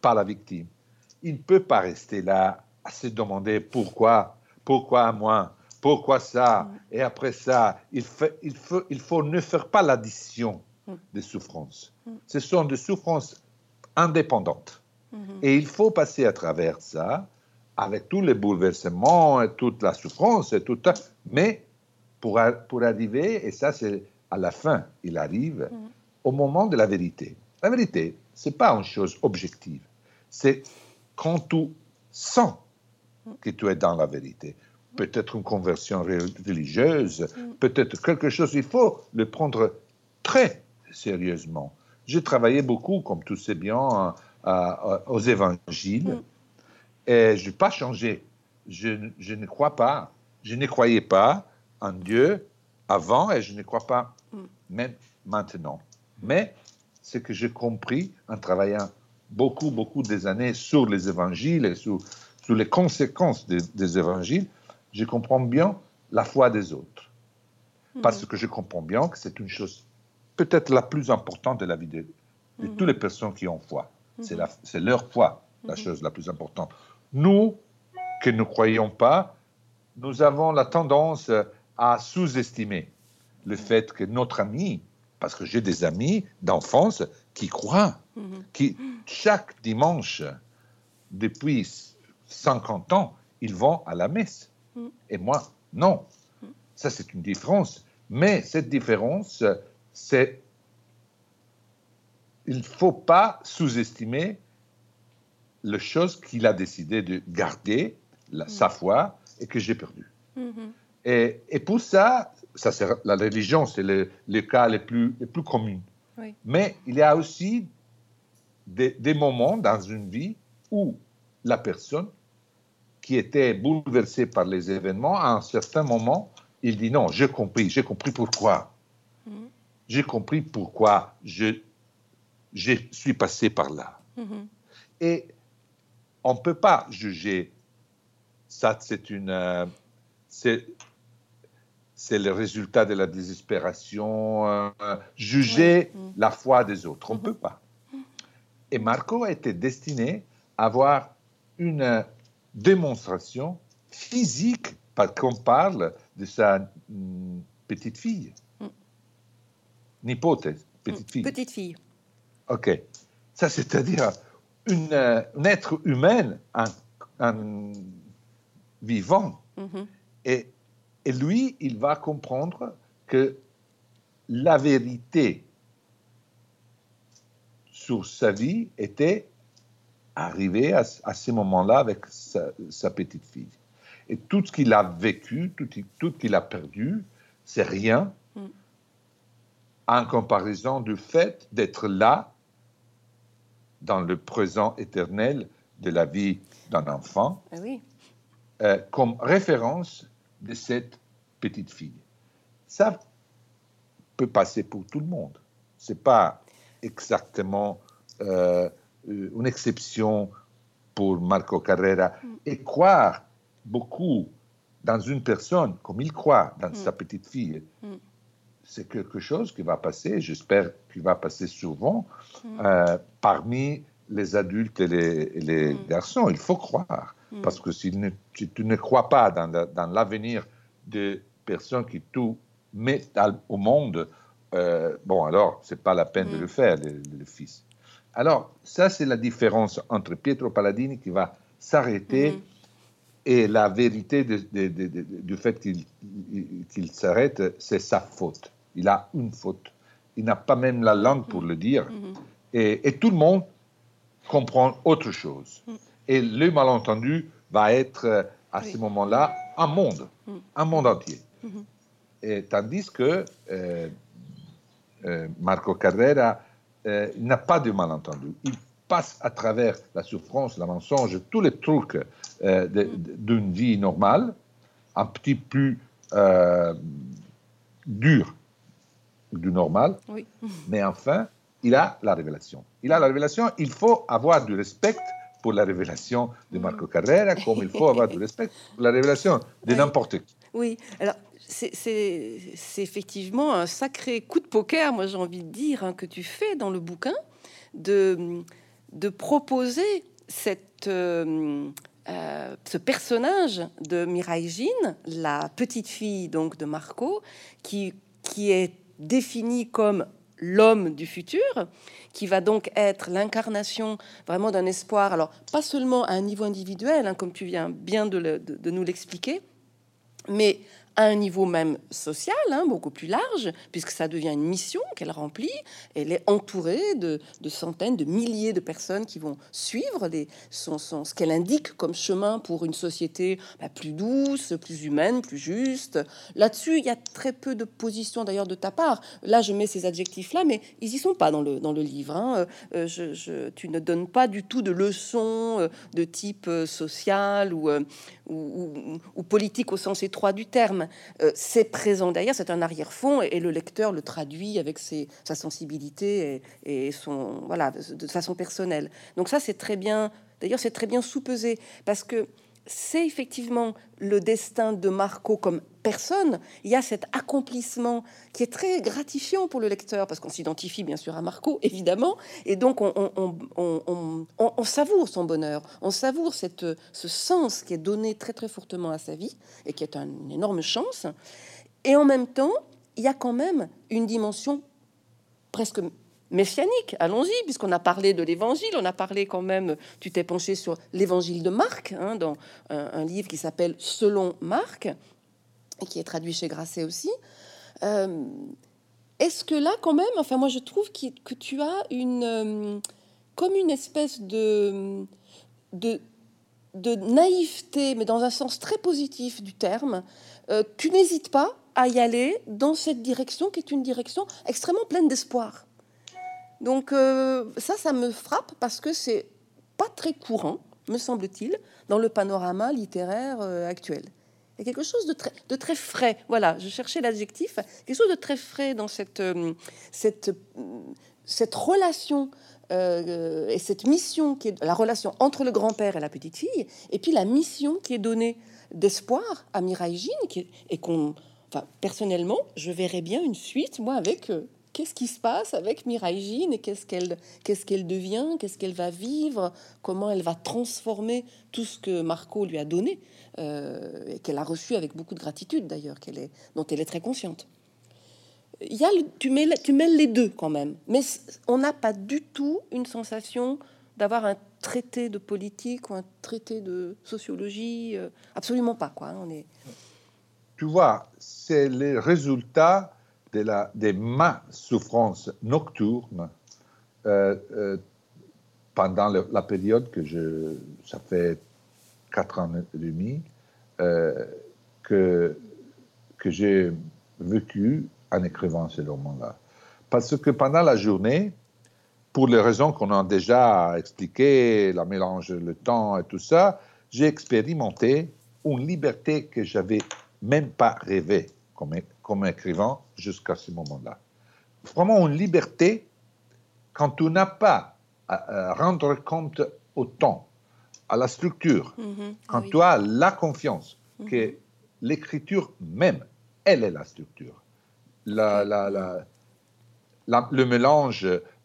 pas la victime. Il ne peut pas rester là à se demander pourquoi pourquoi moi Pourquoi ça. Et après ça, il, fait, il, faut, il faut ne faire pas l'addition des souffrances. Ce sont des souffrances indépendantes. -hmm. Et il faut passer à travers ça, avec tous les bouleversements et toute la souffrance, et tout ça. Mais pour, pour arriver, et ça c'est à la fin, il arrive, au moment de la vérité. La vérité, ce n'est pas une chose objective. C'est quand tu sens que tu es dans la vérité. Peut-être une conversion religieuse, mm. peut-être quelque chose, il faut le prendre très sérieusement. J'ai travaillé beaucoup, comme tu sais bien, aux évangiles mm. Et je n'ai pas changé. Je, je, ne crois pas, je ne croyais pas en Dieu avant et je ne crois pas mm. même maintenant. Mais ce que j'ai compris en travaillant beaucoup, beaucoup des années sur les évangiles et sur sur les conséquences des, des, évangiles, je comprends bien la foi des autres. Mm. Parce que je comprends bien que c'est une chose peut-être la plus importante de la vie de, de mm -hmm. toutes les personnes qui ont foi. Mm -hmm. C'est leur foi, la mm-hmm. chose la plus importante. Nous, qui ne croyons pas, nous avons la tendance à sous-estimer le fait que notre ami, parce que j'ai des amis d'enfance qui croient, mm-hmm. qui chaque dimanche, depuis 50 ans, ils vont à la messe. Mm. Et moi, non. Mm. Ça, c'est une différence. Mais cette différence, c'est... Il ne faut pas sous-estimer la chose qu'il a décidé de garder, la, mm. sa foi, et que j'ai perdu. -hmm. Et, et, pour ça, ça la religion, c'est le, le, cas le plus, le plus commun. Oui. Mais il y a aussi des, des moments dans une vie où la personne qui était bouleversé par les événements, à un certain moment, il dit non, j'ai compris, j'ai compris pourquoi. Mm -hmm. J'ai compris pourquoi je, je suis passé par là. Mm -hmm. Et on ne peut pas juger. Ça, c'est une. Euh, c'est le résultat de la désespération, euh, juger Ouais. Mm. la foi des autres. On ne Mhm. peut pas. Et Marco était destiné à avoir une euh, démonstration physique, parce qu'on parle de sa mm, petite fille. Mm. Nipote, petite fille. Petite fille. OK. Ça, c'est-à-dire une, euh, un être humain, un, un vivant. Mhm. Et, et lui, il va comprendre que la vérité sur sa vie était arrivée à, à ce moment-là avec sa, sa petite fille. Et tout ce qu'il a vécu, tout, tout ce qu'il a perdu, c'est rien Mm. en comparaison du fait d'être là dans le présent éternel de la vie d'un enfant oui. euh, comme référence de cette petite fille. Ça peut passer pour tout le monde. Ce n'est pas exactement euh, euh, une exception pour Marco Carrera. Et croire beaucoup dans une personne comme il croit dans Mm. sa petite fille, Mm. C'est quelque chose qui va passer, j'espère qu'il va passer souvent, Mm. euh, parmi les adultes et les, et les Mm. garçons. Il faut croire. Mm. Parce que si, ne- si tu ne crois pas dans, la- dans l'avenir de personnes qui tout mettent au monde, euh, bon, alors, c'est pas la peine de le faire, le, le fils. Alors, ça, c'est la différence entre Pietro Palladini qui va s'arrêter Mhm. et la vérité de- de- de- de- du fait qu'il qu'il s'arrête, c'est sa faute. Il a une faute. Il n'a pas même la langue pour le dire. Mhm. Et, et tout le monde comprend autre chose. Mm. Et le malentendu va être euh, à Oui. ce moment-là un monde, Mm. un monde entier. Mhm. Et tandis que euh, euh, Marco Carrera euh, n'a pas de malentendu. Il passe à travers la souffrance, la mensonge, tous les trucs de- d'une vie normale, un petit peu euh, dur du normal, Oui. <laughs> mais enfin, il a la révélation. Il a la révélation, il faut avoir du respect pour la révélation de Marco Carrera, comme il faut avoir du respect pour la révélation de Oui. n'importe qui. Oui, alors c'est- effectivement un sacré coup de poker, moi j'ai envie de dire, hein, que tu fais dans le bouquin, de, de proposer cette, euh, euh, ce personnage de Mirai Jean, la petite fille donc de Marco, qui, qui est définie comme l'homme du futur, qui va donc être l'incarnation vraiment d'un espoir, alors pas seulement à un niveau individuel, hein, comme tu viens bien de- de nous l'expliquer, mais à un niveau même social, hein, beaucoup plus large, puisque ça devient une mission qu'elle remplit. Elle est entourée de, centaines, de milliers de personnes qui vont suivre les, son, ce qu'elle indique comme chemin pour une société bah, plus douce, plus humaine, plus juste. Là-dessus, il y a très peu de positions d'ailleurs de ta part. Là, je mets ces adjectifs-là, mais ils y sont pas dans le, livre. hein. Euh, je- tu ne donnes pas du tout de leçons euh, de type euh, social ou, ou, politique au sens étroit du terme. Euh, c'est présent derrière, c'est un arrière-fond, et, et le lecteur le traduit avec ses, sa sensibilité et, et son voilà de façon personnelle. Donc ça, c'est très bien. D'ailleurs, c'est très bien sous-pesé parce que c'est effectivement le destin de Marco comme personne. Il y a cet accomplissement qui est très gratifiant pour le lecteur parce qu'on s'identifie bien sûr à Marco, évidemment, et donc on, savoure son bonheur, on savoure ce sens qui est donné très très fortement à sa vie et qui est une énorme chance. Et en même temps, il y a quand même une dimension presque messianique. Allons-y, puisqu'on a parlé de l'évangile, on a parlé quand même, tu t'es penché sur l'évangile de Marc, hein, dans un, livre qui s'appelle Selon Marc, et qui est traduit chez Grasset aussi. Euh, Est-ce que là, quand même, enfin, moi je trouve que tu as une. euh, comme une espèce de. de de naïveté, mais dans un sens très positif du terme, euh, tu n'hésites pas à y aller dans cette direction qui est une direction extrêmement pleine d'espoir. Donc euh, ça, ça me frappe parce que c'est pas très courant, me semble-t-il, dans le panorama littéraire euh, actuel. Il y a quelque chose de très, frais. Voilà, je cherchais l'adjectif. Quelque chose de très frais dans cette, euh, cette, cette relation et cette mission qui est la relation entre le grand-père et la petite fille, et puis la mission qui est donnée d'espoir à Mirai Jean, qui et qu'on enfin, personnellement, je verrais bien une suite, moi, avec qu'est-ce qui se passe avec Jean et qu'est-ce qu'elle qu'est-ce devient, qu'est-ce qu'elle va vivre, comment elle va transformer tout ce que Marco lui a donné euh, et qu'elle a reçu avec beaucoup de gratitude d'ailleurs, dont elle est très consciente. Y a tu, mets, tu mêles les deux quand même, mais on n'a pas du tout une sensation d'avoir un traité de politique ou un traité de sociologie, euh, absolument pas quoi. Hein, on est. Tu vois, c'est le résultat de la, ma souffrance nocturne euh, euh, pendant la période que je, ça fait quatre ans et demi, euh, que, que j'ai vécu en écrivant ces romans-là. Parce que pendant la journée, pour les raisons qu'on a déjà expliquées, la mélange, le temps et tout ça, j'ai expérimenté une liberté que j'avais même pas rêvé comme, comme écrivain jusqu'à ce moment-là. Vraiment une liberté quand tu n'as pas à, rendre compte au temps, à la structure, mm-hmm. quand tu as la confiance mm-hmm. que l'écriture même, elle est la structure. La, la, le mélange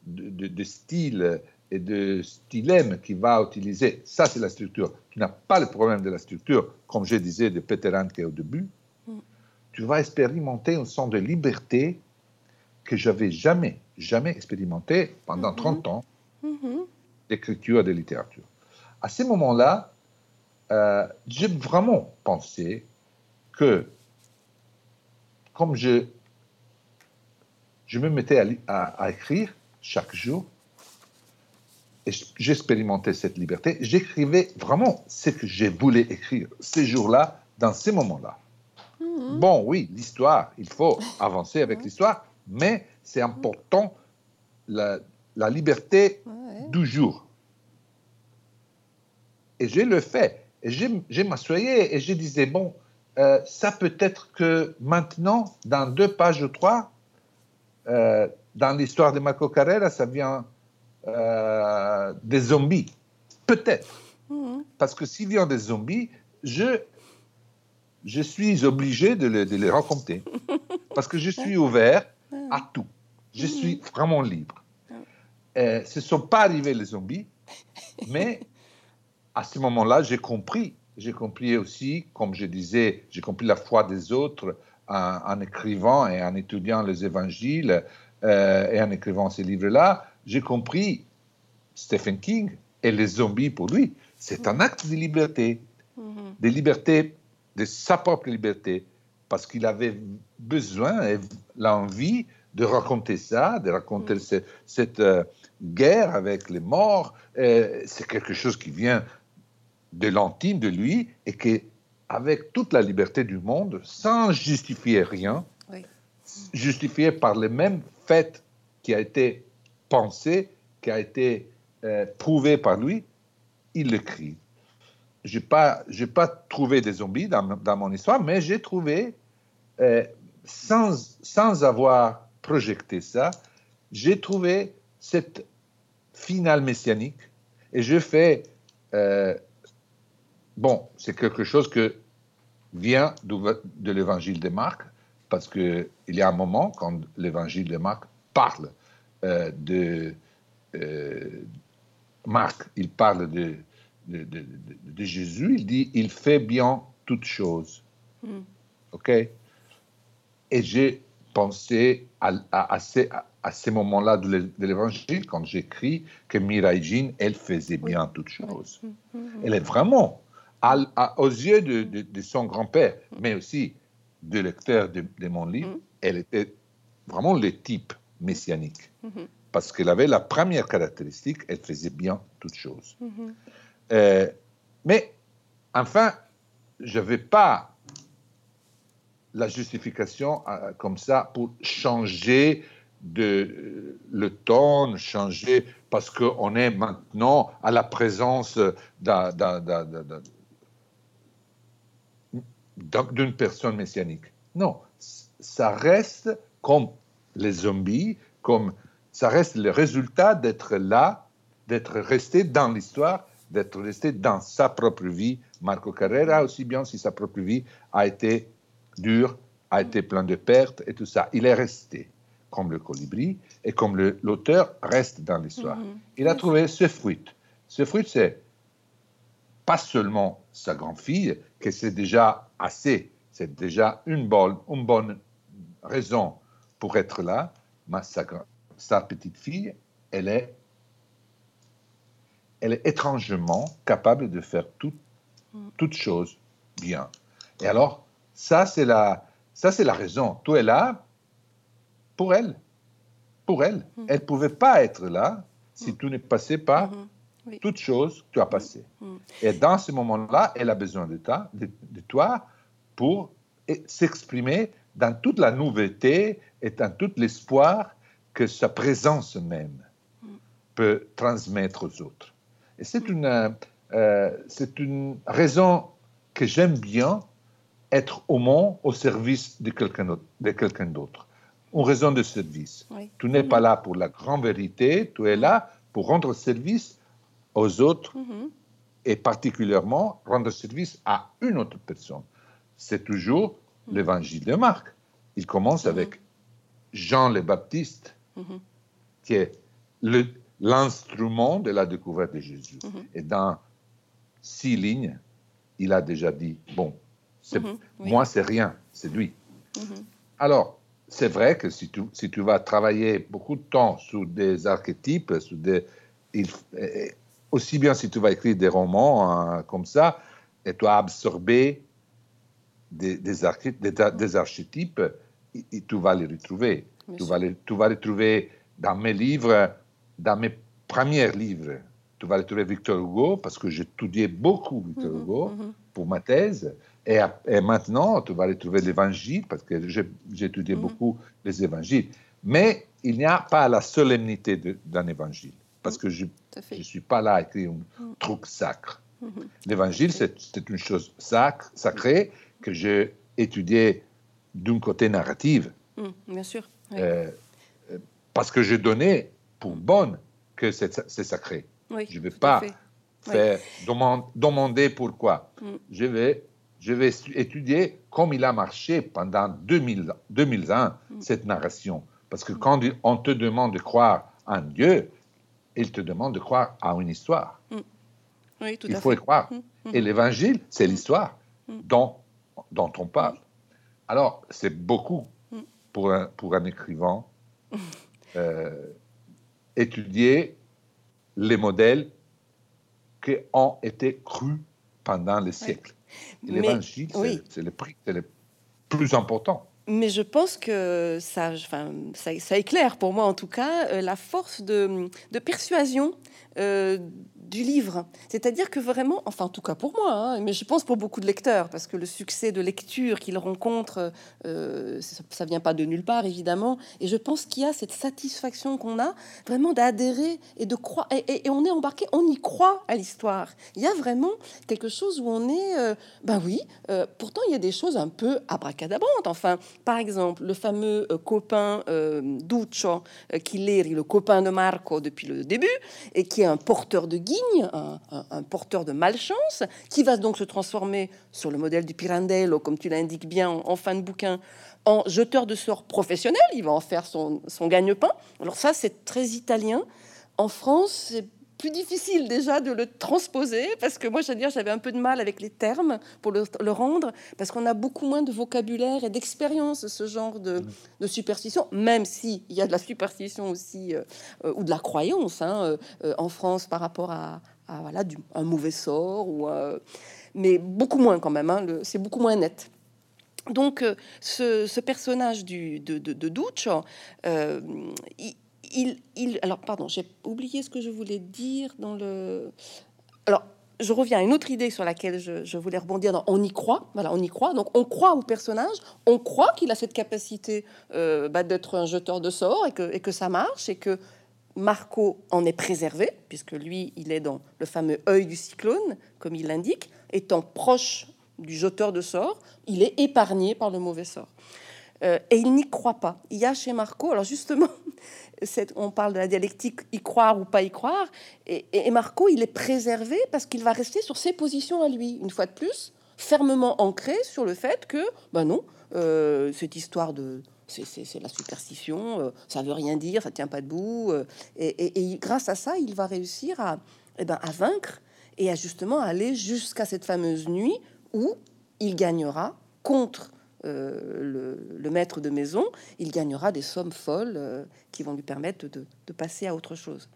de, de, style et de stylème qu'il va utiliser, ça c'est la structure. Tu n'as pas le problème de la structure, comme je disais de Peter Hanke au début, tu vas expérimenter un sens de liberté que j'avais jamais, jamais expérimenté pendant 30 mhm. ans mhm. d'écriture et de littérature. À ce moment-là, euh, j'ai vraiment pensé que, comme je, je me mettais à, écrire chaque jour, et j'expérimentais cette liberté, j'écrivais vraiment ce que je voulais écrire ces jours-là, dans ces moments-là. Mhm. Bon, oui, l'histoire, il faut <laughs> avancer avec l'histoire, mais c'est important la, liberté du jour. Et je le fais. Et je, m'assoyais et je disais, bon, euh, ça peut être que maintenant, dans deux pages ou trois, euh, dans l'histoire de Marco Carrera, ça vient euh, des zombies. Peut-être. Mhm. Parce que s'il vient des zombies, je je suis obligé de les, raconter. <laughs> Parce que je suis ouvert à tout. Je suis vraiment libre. Euh, ce ne sont pas arrivés les zombies, mais à ce moment-là, j'ai compris. J'ai compris aussi, comme je disais, j'ai compris la foi des autres en, écrivant et en étudiant les évangiles euh, et en écrivant ces livres-là. J'ai compris Stephen King et les zombies pour lui. C'est un acte de liberté, mm-hmm. de liberté de sa propre liberté, parce qu'il avait besoin et l'envie de raconter ça, de raconter mm. cette, euh, guerre avec les morts. C'est quelque chose qui vient de l'intime de lui et qui, avec toute la liberté du monde, sans justifier rien, justifié par les mêmes faits qui a été pensé, qui a été euh, prouvé par lui, il l'écrit j'ai pas, pas trouvé des zombies dans, dans mon histoire, mais j'ai trouvé, euh, sans, sans avoir projeté ça, j'ai trouvé cette finale messianique et je fais, euh, bon, c'est quelque chose que vient de l'évangile de Marc, parce qu'il y a un moment quand l'évangile de Marc parle euh, de Marc, il parle de de, Jésus, il dit il fait bien toutes choses. Hmm. OK? Et j'ai pensé à, à, ces, à ces moments-là de l'évangile, quand j'écris que Mirai elle faisait bien toutes choses. Hmm, hmm, elle est vraiment, aux yeux de, son grand-père, mais aussi de lecteur de, mon livre, elle était vraiment le type messianique. Parce qu'elle avait la première caractéristique, elle faisait bien toutes choses. Euh, mais enfin, je ne vais pas la justification euh, comme ça pour changer de, euh, le ton, changer parce qu'on est maintenant à la présence d'une personne messianique. Non, ça reste comme les zombies, comme ça reste le résultat d'être là, d'être resté dans l'histoire d'être resté dans sa propre vie. Marco Carrera, aussi bien si sa propre vie a été dure a été plein de pertes et tout ça. Il est resté comme le colibri et comme l'auteur reste dans l'histoire. Mhm. Il a trouvé ce fruit. Ce fruit, c'est pas seulement sa grand-fille, que c'est déjà assez, c'est déjà une bonne, une bonne raison pour être là, mais sa, sa petite fille, elle est, elle est étrangement capable de faire tout, toutes choses bien. Et alors, ça, c'est la, ça, c'est la raison. Tout est là pour elle. Pour elle. Elle ne pouvait pas être là si tu ne passais pas Mhm. Oui. toutes choses que tu as passées. Mhm. Et dans ce moment-là, elle a besoin de toi, de, de toi pour s'exprimer dans toute la nouveauté et dans tout l'espoir que sa présence même peut transmettre aux autres. Et c'est une, euh, euh, c'est une raison que j'aime bien être au monde au service de quelqu'un d'autre. de quelqu'un d'autre. Une raison de service. Oui. Tu n'es pas là pour la grande vérité, tu es là pour rendre service aux autres Mhm. et particulièrement rendre service à une autre personne. C'est toujours l'évangile de Marc. Il commence avec Jean le Baptiste, Mhm. qui est le- l'instrument de la découverte de Jésus. Mhm. Et dans six lignes, il a déjà dit, bon, Mhm, oui. moi c'est rien, c'est lui. Mhm. Alors, c'est vrai que si tu, si tu vas travailler beaucoup de temps sur des archétypes, sur des, il- euh, aussi bien si tu vas écrire des romans hein, comme ça, et tu as absorbé des, des, arché- des- des archétypes, et- et tu vas les retrouver. Tu vas, les, tu vas les trouver dans mes livres, dans mes premiers livres. Tu vas les trouver Victor Hugo, parce que j'ai étudié beaucoup Victor Mhm, Hugo mhm. pour ma thèse. Et, maintenant, tu vas aller trouver l'évangile, parce que j'ai j'ai étudié Mhm. beaucoup les évangiles. Mais il n'y a pas la solennité de- d'un évangile, parce que je ne suis pas là à écrire un Mhm. truc sacre. Mhm. L'évangile, c'est une chose sacre, sacrée que j'ai étudiée d'un côté narratif, Mhm, Bien sûr. Oui. euh, euh, parce que je donnais pour bonne que c'est c'est sacré. Oui, je vais tout à pas faire demande- demander pourquoi. Mm. Je vais, je vais étudier comme il a marché pendant 2000, 2001, Mm. cette narration. Parce que quand on te demande de croire en Dieu, il te demande de croire à une histoire. Oui, tout il à faut fait. y croire. Mm, mm. Et l'évangile, c'est l'histoire Mm. dont, dont on parle. Alors, c'est beaucoup Mm. pour un, pour un écrivain <laughs> euh, étudier les modèles qui ont été crus pendant les siècles. L'évangile, c'est- oui. c'est le, prix- c'est le plus important. Mais je pense que ça, éclaire pour moi en tout cas euh, la force de, persuasion euh, du livre. C'est-à-dire que vraiment, enfin en tout cas pour moi, hein, mais je pense pour beaucoup de lecteurs, parce que le succès de lecture qu'ils rencontrent, euh, ça, ça vient pas de nulle part évidemment. Et je pense qu'il y a cette satisfaction qu'on a vraiment d'adhérer et de croire. Et, on est embarqué, on y croit à l'histoire. Il y a vraiment quelque chose où on est, ben oui. pourtant il y a des choses un peu abracadabrantes. Enfin, par exemple, le fameux euh, copain euh, Duccio euh, Chileri, le copain de Marco depuis le début, et qui est un porteur de guigne, un, porteur de malchance, qui va donc se transformer sur le modèle du Pirandello, comme tu l'indiques bien en, en fin de bouquin, en jeteur de sorts professionnel. Il va en faire son, son gagne-pain. Alors ça, c'est très italien. En France, c'est plus difficile déjà de le transposer parce que moi, veux dire, j'avais un peu de mal avec les termes pour le, le rendre parce qu'on a beaucoup moins de vocabulaire et d'expérience de ce genre de, de superstition, même si il y a de la superstition aussi euh, euh, ou de la croyance hein, euh, en France par rapport à, à, voilà du, un mauvais sort ou mais beaucoup moins quand même. hein, c'est beaucoup moins net. Donc, ce, ce personnage du, de, de, de Duccio, il, il, alors pardon, j'ai oublié ce que je voulais dire dans le. Alors, je reviens à une autre idée sur laquelle je, je voulais rebondir. Dans on y croit, voilà, on y croit. Donc, on croit au personnage, on croit qu'il a cette capacité euh, bah, d'être un jeteur de sorts et que, et que ça marche et que Marco en est préservé, puisque lui, il est dans le fameux œil du cyclone, comme il l'indique, étant proche du jeteur de sorts, il est épargné par le mauvais sort. Euh, et il n'y croit pas. Il y a chez Marco, alors justement, <laughs> on parle de la dialectique y croire ou pas y croire, et, Marco, il est préservé parce qu'il va rester sur ses positions à lui. Une fois de plus, fermement ancré sur le fait que, ben non, cette histoire de c'est la superstition, ça veut rien dire, ça tient pas debout. et, et, grâce à ça, il va réussir à, eh ben, à vaincre et à justement aller jusqu'à cette fameuse nuit où il gagnera contre euh, le, maître de maison, il gagnera des sommes folles euh, qui vont lui permettre de, passer à autre chose,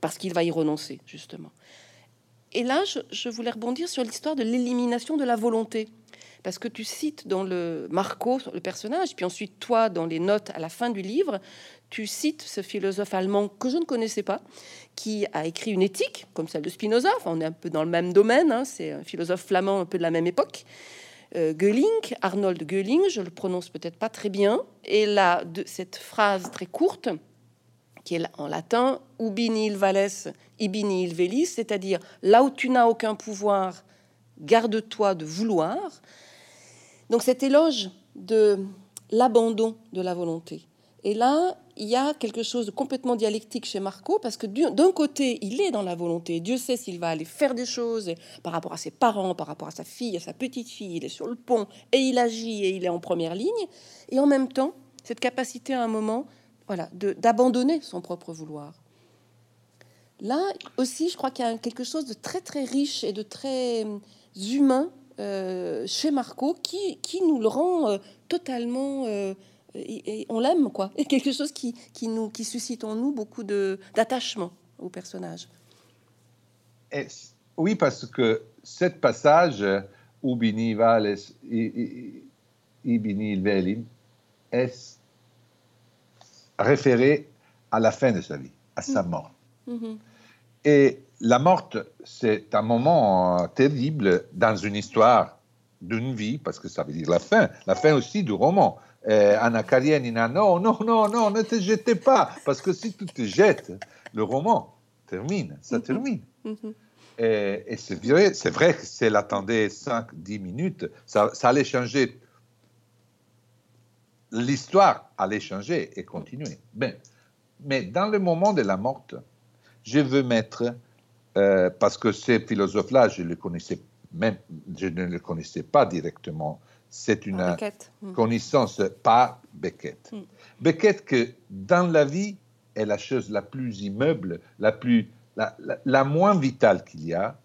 parce qu'il va y renoncer, justement. Et là, je, voulais rebondir sur l'histoire de l'élimination de la volonté, parce que tu cites dans le Marco, le personnage, puis ensuite toi, dans les notes à la fin du livre, tu cites ce philosophe allemand que je ne connaissais pas, qui a écrit une éthique, comme celle de Spinoza, on est un peu dans le même domaine, hein, c'est un philosophe flamand un peu de la même époque, euh, Arnold Göling, je le prononce peut-être pas très bien, et là, de cette phrase très courte, qui est en latin ubi nihil vales, ibi nihil velis, c'est-à-dire là où tu n'as aucun pouvoir, garde-toi de vouloir. Donc cet éloge de l'abandon de la volonté. Et là, il y a quelque chose de complètement dialectique chez Marco, parce que d'un côté, il est dans la volonté. Dieu sait s'il va aller faire des choses par rapport à ses parents, par rapport à sa fille, à sa petite fille. Il est sur le pont et il agit et il est en première ligne. Et en même temps, cette capacité à un moment, voilà, d'abandonner son propre vouloir. Là aussi, je crois qu'il y a quelque chose de très très riche et de très euh, humain euh, chez Marco qui, qui nous le rend euh, totalement et, on l'aime, quoi. Et quelque chose qui, qui, nous, qui suscite en nous beaucoup d'attachement au personnage. oui, parce que ce passage, Ubini Vales, Ibini Velim, est référé à la fin de sa vie, à sa mm. mort. Mm-hmm. Et la mort, c'est un moment terrible dans une histoire d'une vie, parce que ça veut dire la fin, la fin aussi du roman eh, Anna Karenina, non, non, non, non, ne te jetez pas, parce que si tu te jettes, le roman termine, ça mhm. termine. Mhm. Et, c'est vrai, c'est vrai que si elle attendait 5-10 minutes, ça, allait changer. L'histoire allait changer et continuer. Ben, mais dans le moment de la mort, je veux mettre, euh, parce que ces philosophes-là, je, les connaissais même, je ne les connaissais pas directement, c'est une hmm. connaissance par Beckett. Hmm. Beckett que dans la vie est la chose la plus immeuble, la, plus, la, moins vitale qu'il y a.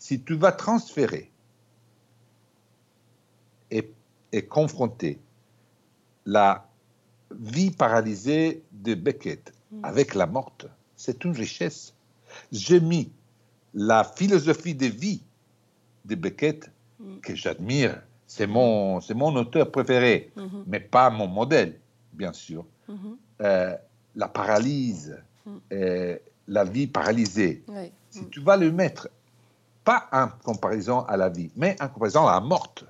Si tu vas transférer et, et confronter la vie paralysée de Beckett hmm. avec la morte, c'est une richesse. J'ai mis la philosophie de vie de Beckett, que j'admire c'est mon, c'est mon auteur préféré, mhm. mais pas mon modèle, bien sûr. Mhm. Euh, la paralyse, mhm. euh, la vie paralysée. Si tu vas le mettre, pas en comparaison à la vie, mais en comparaison à la morte,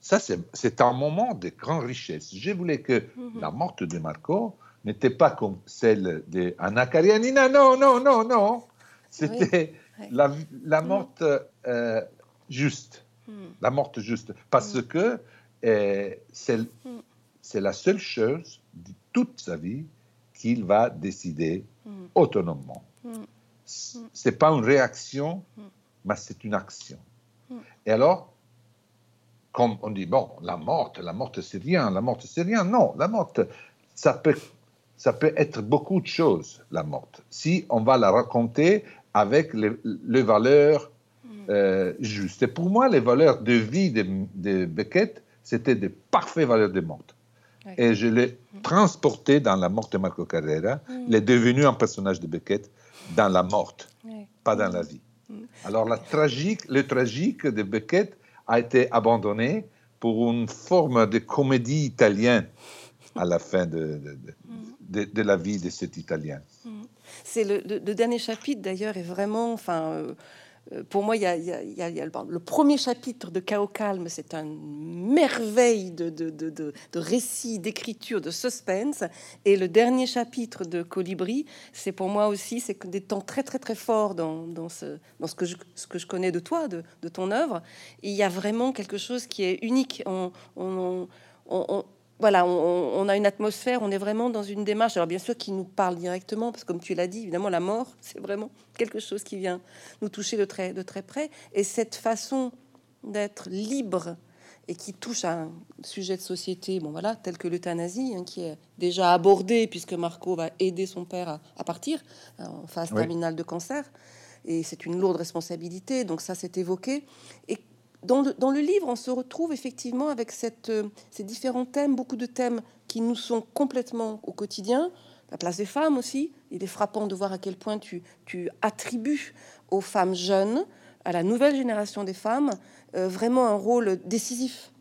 ça, c'est un moment de grande richesse. Je voulais que la morte de Marco n'était pas comme celle d'Anna Karenina. Non, non, non, non. C'était la, la morte euh, juste. Hmm. la mort juste, parce hmm. que euh, hmm. c'est la seule chose de toute sa vie qu'il va décider autonomement. C'est pas une réaction, mais c'est une action. Et alors, comme on dit, bon, la mort, la mort c'est rien, la mort c'est rien. Non, la mort, ça peut, ça peut être beaucoup de choses, la mort. Si on va la raconter avec les, les valeurs euh, juste. Et pour moi, les valeurs de vie de, Beckett, c'était de parfaites valeurs de mort. Et je l'ai transporté dans la mort de Marco Carrera. Mm. Il est devenu un personnage de Beckett dans la mort, pas dans la vie. Mm. Alors, la tragique, le tragique de Beckett a été abandonné pour une forme de comédie italienne à la fin de, de, de, la vie de cet Italien. Mm. C'est le, le, dernier chapitre d'ailleurs est vraiment, enfin, euh, pour moi, il y a, le, premier chapitre de Chaos Calme, c'est une merveille de, récit, d'écriture, de suspense. Et le dernier chapitre de Colibri, c'est pour moi aussi, c'est des temps très très très forts dans, ce, dans ce, que je, ce que je connais de toi, de, ton œuvre. il y a vraiment quelque chose qui est unique. on voilà, on, a une atmosphère, on est vraiment dans une démarche, alors bien sûr qui nous parle directement, parce que comme tu l'as dit, évidemment, la mort, <laughs> c'est vraiment quelque chose qui vient nous toucher de très, de très près. Et cette façon d'être libre et qui touche à un sujet de société, bon voilà, tel que l'euthanasie, hein, qui est déjà abordé puisque Marco va aider son père à, partir euh, en phase terminale de cancer, et c'est une lourde responsabilité, donc ça s'est évoqué. Et dans le, livre, on se retrouve effectivement avec euh, ces différents thèmes, beaucoup de thèmes qui nous sont complètement au quotidien, la place des femmes aussi. Il est frappant de voir à quel point tu, attribues aux femmes jeunes, à la nouvelle génération des femmes, euh, vraiment un rôle décisif.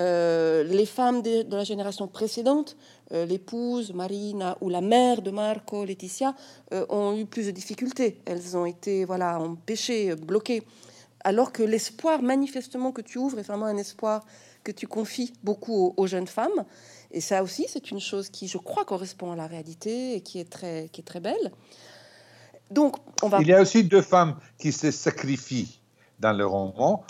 Euh, les femmes de, la génération précédente, l'épouse Marina ou la mère de Marco, Laetitia, ont eu plus de difficultés. Elles ont été voilà empêchées, bloquées. Alors que l'espoir manifestement que tu ouvres est vraiment un espoir que tu confies beaucoup aux, jeunes femmes. Et ça aussi, c'est une chose qui, je crois, correspond à la réalité et qui est très, qui est très belle. Donc, on va... Il y a aussi deux femmes qui se sacrifient dans le roman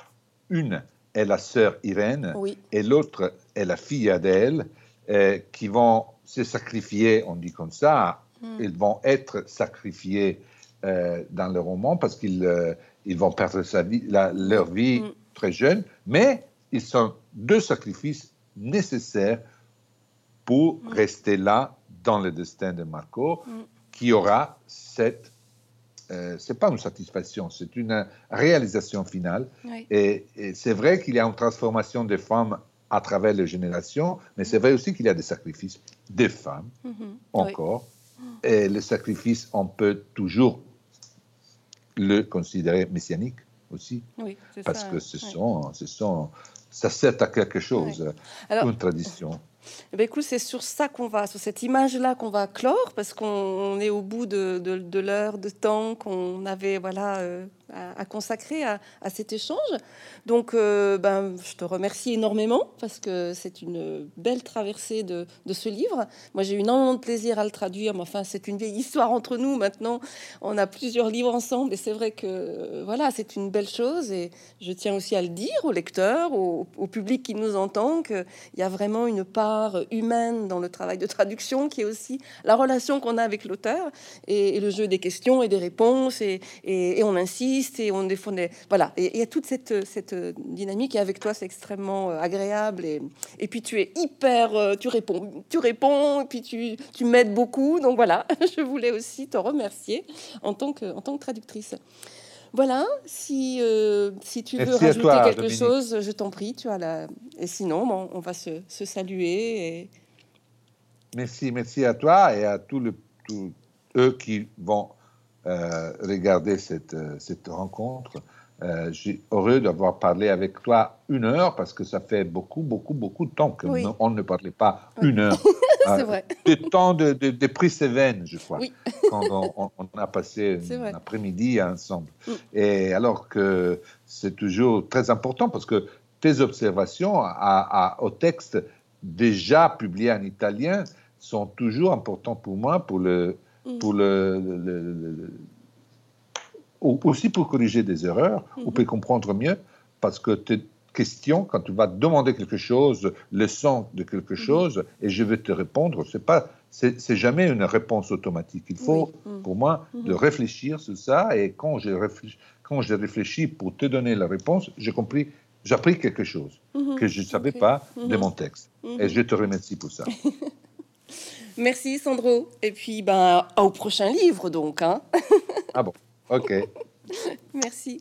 une est la sœur Irène et l'autre est la fille Adèle, euh, qui vont se sacrifier, on dit comme ça, hmm. ils vont être sacrifiés euh, dans le roman parce qu'ils euh, ils vont perdre sa vie, leur vie hmm. très jeune, mais ils sont deux sacrifices nécessaires pour hmm. rester là dans le destin de Marco, qui aura cette euh, c'est pas une satisfaction, c'est une réalisation finale. Et, c'est vrai qu'il y a une transformation des femmes à travers les générations, mais c'est vrai aussi qu'il y a des sacrifices des femmes, mm-hmm. encore. Et le sacrifice, on peut toujours le considérer messianique aussi, parce que ce sont, ce sont, ça sert à quelque chose, une tradition. Eh écoute, c'est sur ça qu'on va, sur cette image-là qu'on va clore, parce qu'on est au bout de, de, l'heure de temps qu'on avait voilà, euh, à, consacrer à, cet échange. Donc, euh, ben, je te remercie énormément parce que c'est une belle traversée de, ce livre. Moi, j'ai eu énormément de plaisir à le traduire, mais enfin, c'est une vieille histoire entre nous maintenant. On a plusieurs livres ensemble et c'est vrai que voilà, c'est une belle chose. Et je tiens aussi à le dire aux lecteurs, au, public qui nous entend, qu'il y a vraiment une part humaine dans le travail de traduction qui est aussi la relation qu'on a avec l'auteur et, le jeu des questions et des réponses. Et on insiste et on défendait. Voilà, et il y a toute cette, cette dynamique et avec toi, c'est extrêmement euh, agréable. Et, et puis tu es hyper, euh, tu réponds, tu réponds, et puis tu, tu m'aides beaucoup. Donc voilà, <laughs> je voulais aussi te remercier en tant que, en tant que traductrice. Voilà, si, euh, si tu veux rajouter quelque chose, je t'en prie. Tu as la... Et sinon, bon, on va se, se saluer. Et... Merci, merci à toi et à tous le, tous eux qui vont regarder cette, euh, cette rencontre. Euh, j'ai heureux d'avoir parlé avec toi une heure parce que ça fait beaucoup, beaucoup, beaucoup de temps qu'on ne parlait pas une heure. <laughs> c'est vrai. Le temps de, de, de prix je crois, quand on, a passé <laughs> un après-midi ensemble. Mm. Et alors que c'est toujours très important parce que tes observations à, au texte déjà publié en italien sont toujours importantes pour moi pour le. Pour le, aussi pour corriger des erreurs, ou mm-hmm. pour comprendre mieux, parce que tes questions, quand tu vas demander quelque chose, le sens de quelque mm-hmm. chose, et je vais te répondre, c'est pas, c'est jamais une réponse automatique. Il faut, mm. pour moi, de mm-hmm. réfléchir sur ça, et quand je réfléchis, quand je réfléchis pour te donner la réponse, j'ai compris, j'ai appris quelque chose que je ne savais pas de mon texte. Et je te remercie pour ça. <laughs> Merci Sandro. Et puis ben au prochain livre donc. Hein. ah bon, ok. <laughs> Merci.